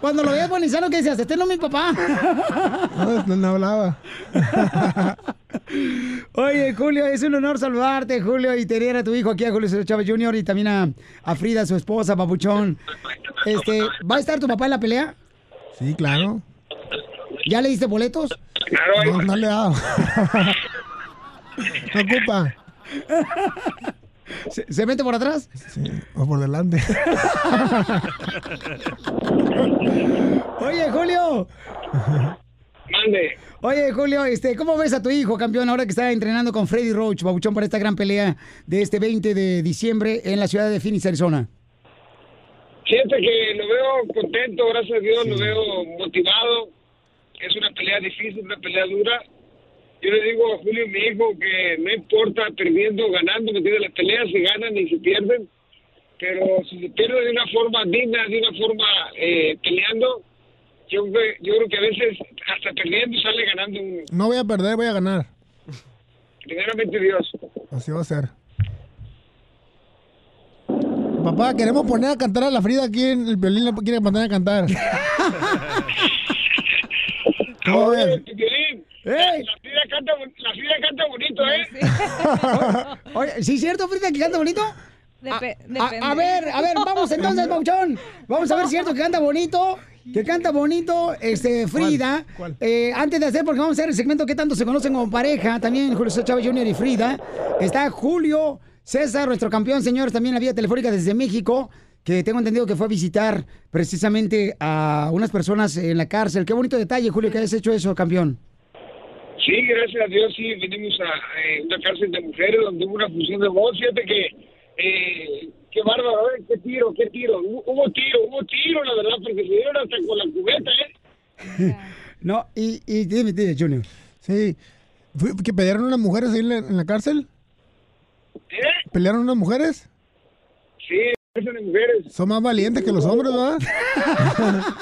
Cuando lo veías bonizano, ¿qué decías? Este no es mi papá. No, no, no hablaba. Oye, Julio, es un honor saludarte, Julio, y tener a tu hijo aquí, a Julio César Chávez Jr., y también a, a Frida, su esposa, papuchón. Este, ¿Va a estar tu papá en la pelea? Sí, claro. ¿Ya le diste boletos? No, no le he dado. No ocupa. ¿Se, se mete por atrás? Sí, o por delante. Oye, Julio. Mande. Oye, Julio, este, ¿cómo ves a tu hijo, campeón, ahora que está entrenando con Freddy Roach, babuchón, para esta gran pelea de este 20 de diciembre en la ciudad de Phoenix, Arizona? Fíjate que lo veo contento, gracias a Dios, lo veo motivado. Es una pelea difícil, una pelea dura. Yo le digo a Julio, mi hijo, que no importa perdiendo o ganando, que tiene las peleas se ganan y se pierden. Pero si se pierde de una forma digna, de una forma eh, peleando, yo, ve- yo creo que a veces hasta perdiendo sale ganando uno. No voy a perder, voy a ganar. Primeramente Dios. Así va a ser. Papá, queremos poner a cantar a la Frida aquí en el violín, la quiere poner a cantar. ¿Cómo ves? La, la Frida canta, la Frida canta bonito, ¿eh? Oye, ¿sí es cierto, Frida, que canta bonito? A, a ver, a ver, vamos entonces, Pauchón. Vamos a ver si es cierto que canta bonito. Que canta bonito, este, Frida. Eh, antes de hacer, porque vamos a hacer el segmento que tanto se conocen como pareja, también Julio César Chávez Jr. y Frida. Está Julio César, nuestro campeón, señores, también en la vía telefónica desde México, que tengo entendido que fue a visitar precisamente a unas personas en la cárcel. Qué bonito detalle, Julio, que hayas hecho eso, campeón. Sí, gracias a Dios, sí, venimos a eh, una cárcel de mujeres donde hubo una fusión de voz. Fíjate que, eh, qué bárbaro, ¿eh? qué tiro, qué tiro. Hubo, tiro, hubo tiro, la verdad, porque se dieron hasta con la cubeta, ¿eh? No, y, y dime, dime, Junior. Sí. ¿Fue- ¿Que pelearon unas mujeres ahí en la, en la cárcel? ¿Eh? ¿Pelearon unas mujeres? Sí, de mujeres. Son más valientes que los hombres, ¿verdad?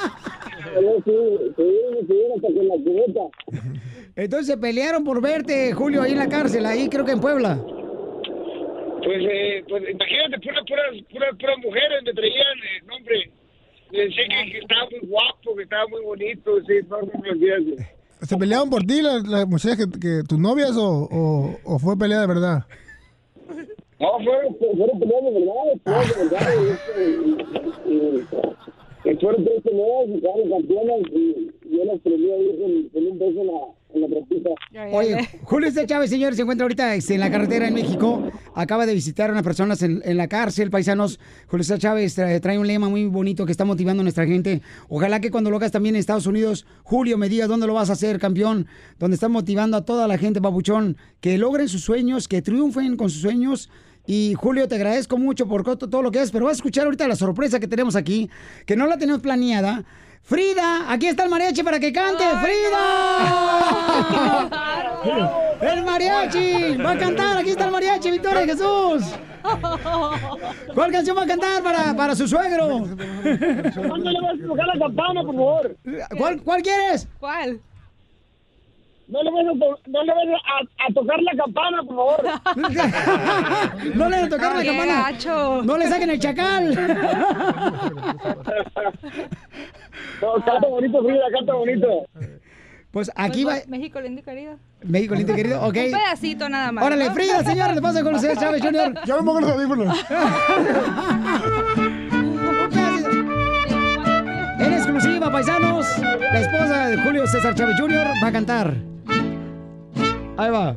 Entonces se pelearon por verte, Julio, ahí en la cárcel, ahí creo que en Puebla. Pues, eh, pues imagínate, puras, puras, puras, puras mujeres me traían, eh, no, hombre. Me decían que, que estaba muy guapo, que estaba muy bonito, sí, no, me. ¿Se pelearon por ti las, las muchachas que, que tus novias o, o, o fue pelea de verdad? No, fueron, fueron peleas de verdad, peleas de verdad. Y, y, y, y fueron tres peleas y quedaron campeonas y yo las prendí ahí con, con un beso en la, en la trapita. Oye, Julio César Chávez, señor, se encuentra ahorita este, en la carretera en México. Acaba de visitar a unas personas en, en la cárcel, paisanos. Julio César Chávez trae, trae un lema muy bonito que está motivando a nuestra gente. Ojalá que cuando lo hagas también en Estados Unidos, Julio, me digas dónde lo vas a hacer, campeón. Donde está motivando a toda la gente, papuchón, que logren sus sueños, que triunfen con sus sueños. Y Julio, te agradezco mucho por todo lo que es, pero vas a escuchar ahorita la sorpresa que tenemos aquí, que no la tenemos planeada. Frida, aquí está el mariachi para que cante. ¡Frida! ¡El mariachi! Va a cantar, aquí está el mariachi, Victoria Jesús. ¿Cuál canción va a cantar para, para su suegro? ¿Cuándo le vas a tocar la campana, por favor? ¿Cuál, cuál quieres? ¿Cuál? No le vas a, to- no le vas a, a tocar la campana, por favor. No le van a tocar la campana. gacho. No le saquen el chacal. No, canta bonito, Frida, canta bonito. Pues aquí va. México lindo y querido. México lindo y querido, ok. Un pedacito nada más. Órale, ¿no? Frida, señores, le pasa con usted, Chávez Jr. Yo me pongo los audífonos. En exclusiva, paisanos, la esposa de Julio César Chávez Jr. va a cantar. Ahí va.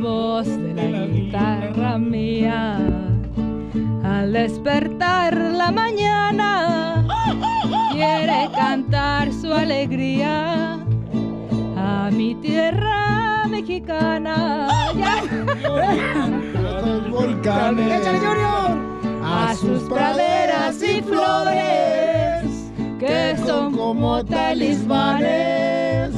Voz de la guitarra mía. Al despertar la mañana, quiere cantar su alegría a mi tierra mexicana. A sus praderas y flores que son como talismanes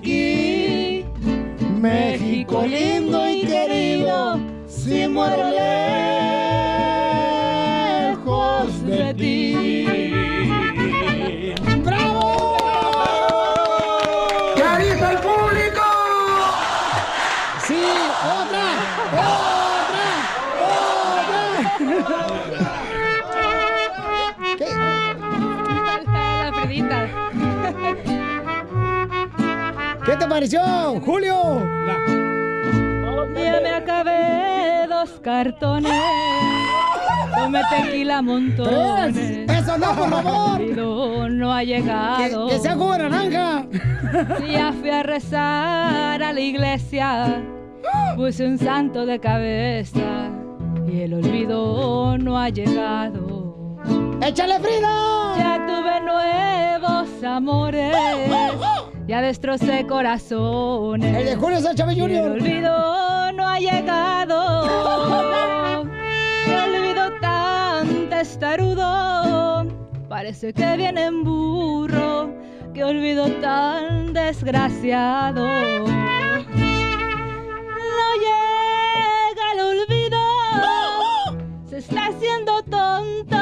México lindo y querido, si muero ¿Qué te pareció, Julio? Ya me acabé dos cartones. Tomé tequila montones. Tres. Eso no, por favor. Olvido no ha llegado. Que- que sea jugo de naranja. Ya fui a rezar a la iglesia. Puse un santo de cabeza. Y el olvido no ha llegado. ¡Échale, Frida! Ya tuve nuevos amores. Ya destrocé corazones. El de Julio Chávez Jr. El olvido no ha llegado. Qué olvido tan testarudo. Parece que viene en burro. Qué olvido tan desgraciado. No llega el olvido. Se está haciendo tonto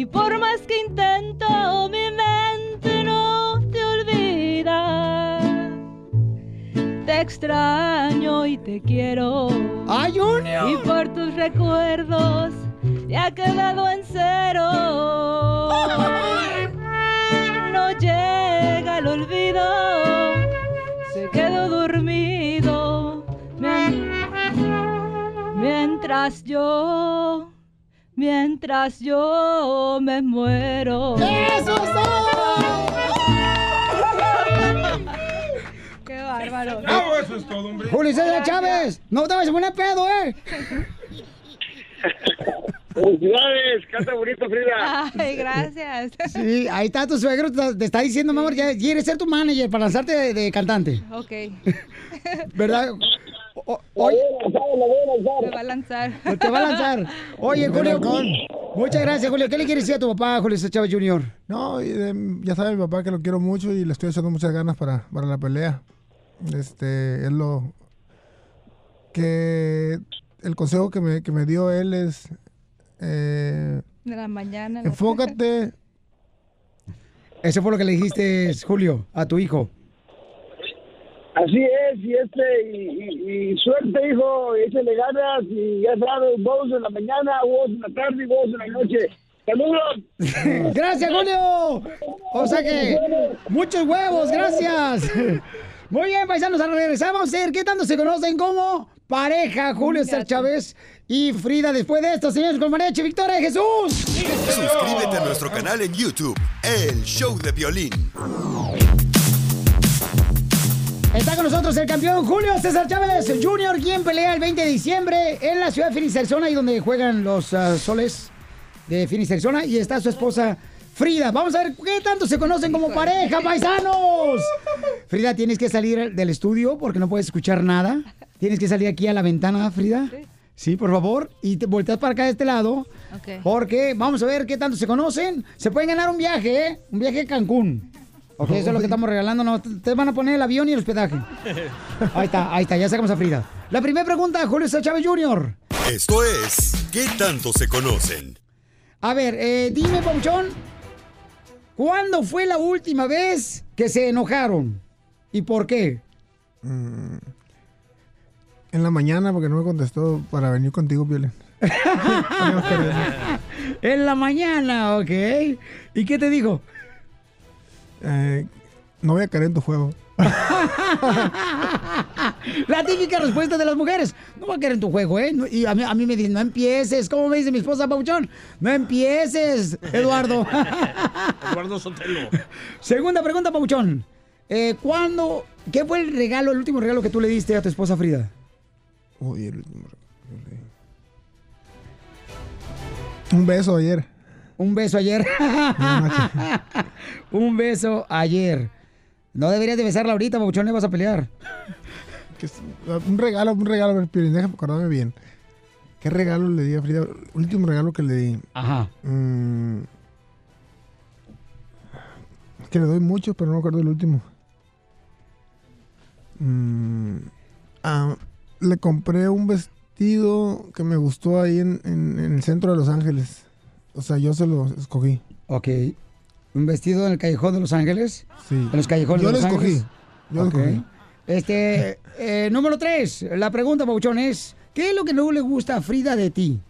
Y por más que intento, mi mente no te olvida. Te extraño y te quiero. ¡Ay, Junior! Y por tus recuerdos te ha quedado en cero. No llega el olvido. Se quedó dormido. Mien- Mientras yo, mientras yo me muero. ¡Eso ¡Qué bárbaro! Bravo, eso es todo, hombre. Julio César Chávez, no te vas a poner pedo, ¿eh? Felicidades, canta bonito, Frida. Ay, gracias. Sí, ahí está tu suegro, te, está diciendo, mi amor, ya quiere ser tu manager para lanzarte de, de cantante, Ok. ¿verdad? O- oye, Me va a lanzar. te va a lanzar. Oye, Julio, muchas gracias, Julio. ¿Qué le quieres decir a tu papá, Julio Chávez Jr.? No, ya sabe mi papá que lo quiero mucho y le estoy echando muchas ganas para, para la pelea. Este, es lo que el consejo que me, que me dio él es eh, De la mañana. enfócate. Eso fue lo que le dijiste, Julio, a tu hijo. Así es, y este, y, y- y suerte, hijo, y échale ganas, y ya sabes, vos en la mañana, vos en la tarde y vos en la noche. ¡Saludos! Gracias, Julio. O sea que muchos huevos, gracias. Muy bien, paisanos, al regresar vamos a ver qué tanto se conocen como pareja Julio César Chávez y Frida. Después de esto, señores, con Mariachi Victoria de Jesús. Suscríbete a nuestro canal en YouTube, El Show de Violín. Está con nosotros el campeón Julio César Chávez Jr., quien pelea el 20 de diciembre en la ciudad de Phoenix, Arizona, ahí donde juegan los ah, soles de Phoenix, Arizona, y está su esposa Frida. Vamos a ver qué tanto se conocen como pareja, paisanos. Frida, tienes que salir del estudio porque no puedes escuchar nada. Tienes que salir aquí a la ventana, Frida. Sí. por favor. Y te volteas para acá de este lado. Ok. Porque vamos a ver qué tanto se conocen. Se pueden ganar un viaje, ¿eh? Un viaje a Cancún. Ok, eso es lo que estamos regalando. No, te van a poner el avión y el hospedaje. Ahí está, ahí está, ya sacamos a Frida. La primera pregunta, Julio César Chávez Jr. Esto es, ¿qué tanto se conocen? A ver, eh, dime, Pauchón, ¿cuándo fue la última vez que se enojaron? ¿Y por qué? Mm. En la mañana, porque no me contestó para venir contigo, Violín. en la mañana, ok. ¿Y qué te dijo? Eh, no voy a caer en tu juego. La típica respuesta de las mujeres. No va a querer en tu juego, ¿eh? No- Y a mí, a mí me dicen, no empieces. ¿Cómo me dice mi esposa Pauchón? No empieces, Eduardo. Eduardo Sotelo. Segunda pregunta, Pauchón. Eh, ¿Cuándo, qué fue el regalo, el último regalo que tú le diste a tu esposa Frida? Uy, el último regalo. Un beso ayer. Un beso ayer. Un beso ayer. No deberías de besarla ahorita, Pauchón, le vas a pelear. Es- un regalo, un regalo, a ver, Piolín, déjame acordarme bien. ¿Qué regalo le di a Frida? El último regalo que le di. Ajá. Mm, es que le doy mucho, pero no me acuerdo del último. Mm, ah, le compré un vestido que me gustó ahí en, en- en el centro de Los Ángeles. O sea, yo se lo escogí. Ok. ¿Un vestido en el callejón de Los Ángeles? Sí. En los callejones Yo de lo Los escogí. Ángeles. Yo lo Ok. escogí. Este, eh, número tres. La pregunta, Pauchón, es: ¿qué es lo que no le gusta a Frida de ti?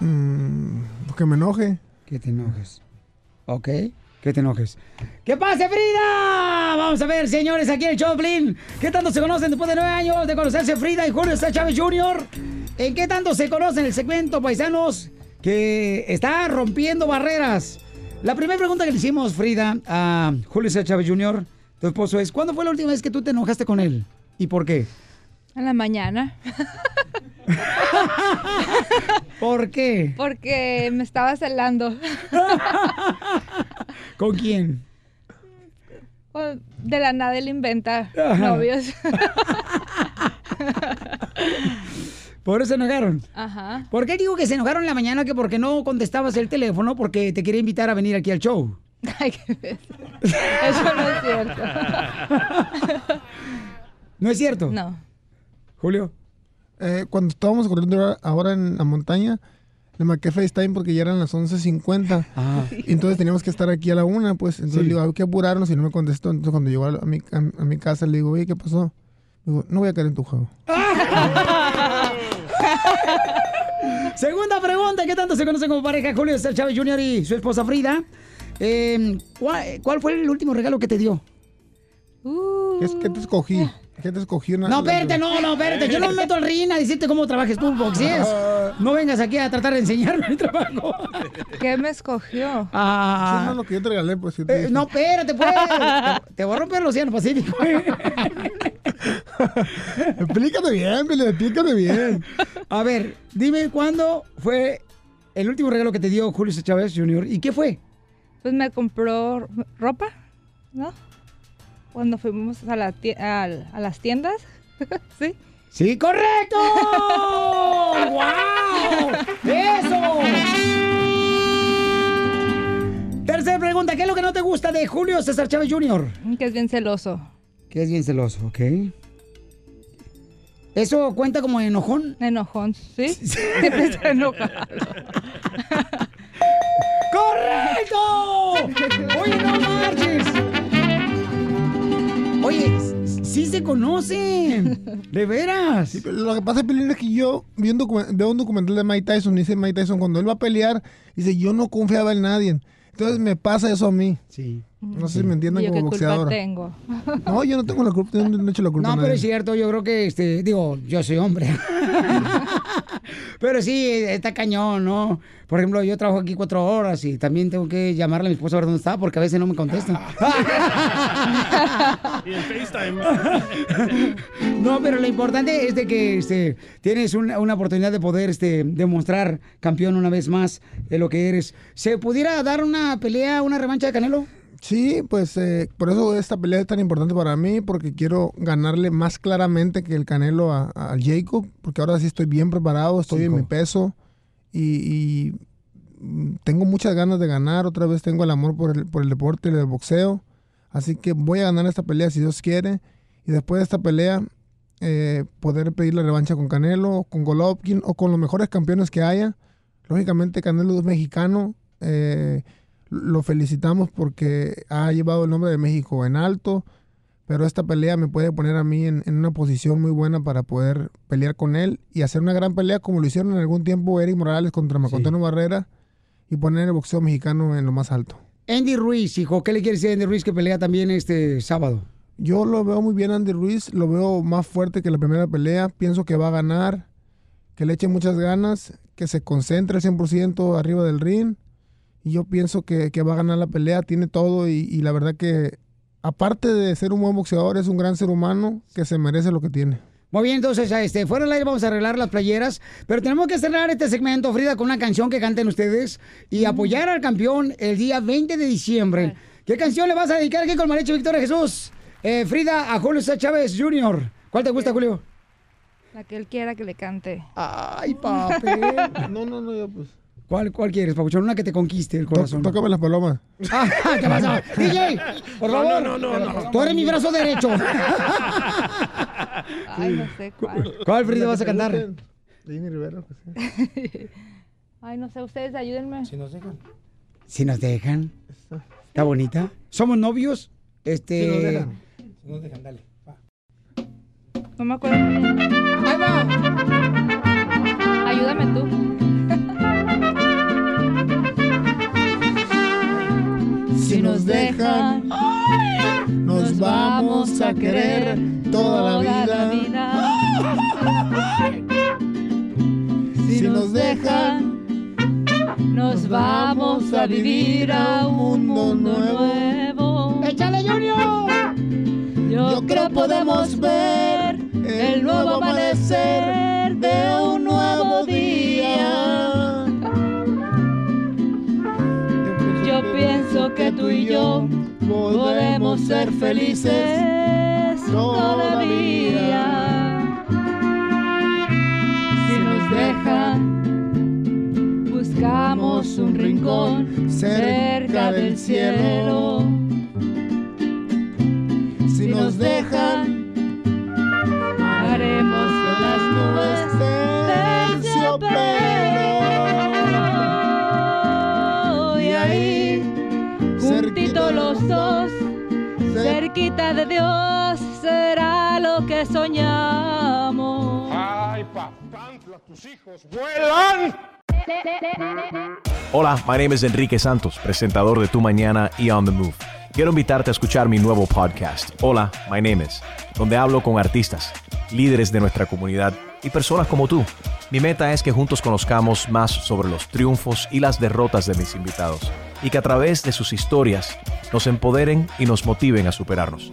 Mm, que me enoje. Que te enojes. Ok. Que te enojes. ¿Qué pasa, Frida? Vamos a ver, señores, aquí en el Choplin. ¿Qué tanto se conocen después de nueve años de conocerse Frida y Julio César Chávez Jr.? ¿En qué tanto se conocen el segmento, paisanos, que está rompiendo barreras? La primera pregunta que le hicimos, Frida, a Julio César Chávez Jr., tu esposo, es: ¿cuándo fue la última vez que tú te enojaste con él? ¿Y por qué? En la mañana. ¿Por qué? Porque me estaba celando. ¿Con quién? De la nada él inventa novios. ¿Por eso se enojaron? Ajá. ¿Por qué digo que se enojaron en la mañana? Que porque no contestabas el teléfono porque te quería invitar a venir aquí al show. Ay, qué beso. Eso no es cierto. ¿No es cierto? No. Julio. Eh, cuando estábamos corriendo ahora en la montaña, le marqué FaceTime porque ya eran las 11.50. Y entonces teníamos que estar aquí a la una, pues. Entonces Sí. le digo, hay que apurarnos y no me contestó. Entonces cuando llegó a, mi, a, a mi casa le digo, oye, ¿qué pasó? Digo, no voy a caer en tu juego. Segunda pregunta, ¿qué tanto se conocen como pareja Julio César Chávez Jr. y su esposa Frida? Eh, ¿cuál, cuál fue el último regalo que te dio? ¿Qué, es- qué te escogí? ¿Qué te escogí? Una- No, espérate, no, no, espérate. Yo no me meto al ring a decirte cómo trabajes tú, boxees. No vengas aquí a tratar de enseñarme mi trabajo. ¿Qué me escogió? Ah. Sí, no, lo que yo te regalé, pues. sí te Eh, dije. no, espérate, pues. Te, te voy a romper el océano Pacífico. explícate bien, Billy, explícate bien. A ver, dime cuándo fue el último regalo que te dio Julio César Chávez Jr. ¿Y qué fue? Pues me compró ropa, ¿no? Cuando fuimos a, la a las tiendas. sí. ¡Sí, correcto! ¡Wow! ¡Eso! Tercera pregunta, ¿qué es lo que no te gusta de Julio César Chávez Jr.? Que es bien celoso. Que es bien celoso, ok. ¿Eso cuenta como enojón? Enojón, ¿sí? Siempre está enojado. Conocen. De veras. Sí, pero lo que pasa, Pelín, es que yo vi un docu- veo un documental de Mike Tyson, dice Mike Tyson, cuando él va a pelear, dice, yo no confiaba en nadie. Entonces me pasa eso a mí. Sí. No sé si me entiendan ¿Y yo qué como culpa boxeadora. tengo? No, yo no tengo la culpa, yo no he hecho la culpa No, a pero nadie. es cierto, yo creo que, este, digo, yo soy hombre. pero sí, está cañón, ¿no? Por ejemplo, yo trabajo aquí cuatro horas y también tengo que llamarle a mi esposa a ver dónde está porque a veces no me contestan. Y el FaceTime. No, pero lo importante es de que este, tienes una, una oportunidad de poder este, demostrar campeón una vez más de lo que eres. ¿Se pudiera dar una pelea, una revancha de Canelo? Sí, pues eh, por eso esta pelea es tan importante para mí, porque quiero ganarle más claramente que el Canelo a, a Jacob, porque ahora sí estoy bien preparado, estoy en mi peso y, y, tengo muchas ganas de ganar, otra vez tengo el amor por el, por el deporte y el boxeo, así que voy a ganar esta pelea si Dios quiere, y después de esta pelea eh, poder pedir la revancha con Canelo, con Golovkin o con los mejores campeones que haya. Lógicamente Canelo es mexicano, eh, lo felicitamos porque ha llevado el nombre de México en alto, pero esta pelea me puede poner a mí en, en una posición muy buena para poder pelear con él y hacer una gran pelea como lo hicieron en algún tiempo Eric Morales contra Macontano Barrera y poner el boxeo mexicano en lo más alto. Andy Ruiz, hijo, ¿qué le quiere decir a Andy Ruiz que pelea también este sábado? Yo lo veo muy bien Andy Ruiz, lo veo más fuerte que la primera pelea, pienso que va a ganar, que le eche muchas ganas, que se concentre 100% arriba del ring. Y yo pienso que, que va a ganar la pelea, tiene todo y, y la verdad que aparte de ser un buen boxeador es un gran ser humano que se merece lo que tiene. Muy bien, entonces, este, fuera del aire vamos a arreglar las playeras, pero tenemos que cerrar este segmento, Frida, con una canción que canten ustedes y apoyar al campeón el día 20 de diciembre. ¿Qué canción le vas a dedicar aquí con Marecho Victoria Jesús? Eh, Frida, a Julio César Chávez Jr. ¿Cuál te gusta, Julio? La que él quiera que le cante. Ay, papi. No, no, no, yo pues. ¿Cuál, ¿Cuál quieres, Papuchón? Una que te conquiste el corazón. Tócame las palomas. Ah, ¿Qué pasa? DJ, por No, favor. no, no, no, no. Tú eres mi brazo derecho. Ay, no sé cuál. ¿Cuál, Frida, vas a cantar? Jenny Rivera, pues. Ay, no sé, ustedes ayúdenme. Si nos dejan. Si nos dejan. ¿Está bonita? ¿Somos novios? Este... Si nos dejan. Si nos dejan, dale. No me acuerdo. Ahí va. Ayúdame tú. Nos dejan, nos vamos a querer toda la vida. Si nos dejan, nos vamos a vivir a un mundo nuevo. ¡Échale, Junior! Yo creo podemos ver el nuevo amanecer de un nuevo día. Y yo podemos ser felices todavía. Si nos dejan, buscamos un rincón cerca del cielo. Si nos dejan, Dios, será lo que soñamos. Ay, papantla, tus hijos vuelan. Hola, my name is Enrique Santos, presentador de Tu Mañana y On the Move. Quiero invitarte a escuchar mi nuevo podcast, Hola, my name is, donde hablo con artistas, líderes de nuestra comunidad y personas como tú. Mi meta es que juntos conozcamos más sobre los triunfos y las derrotas de mis invitados y que a través de sus historias nos empoderen y nos motiven a superarnos.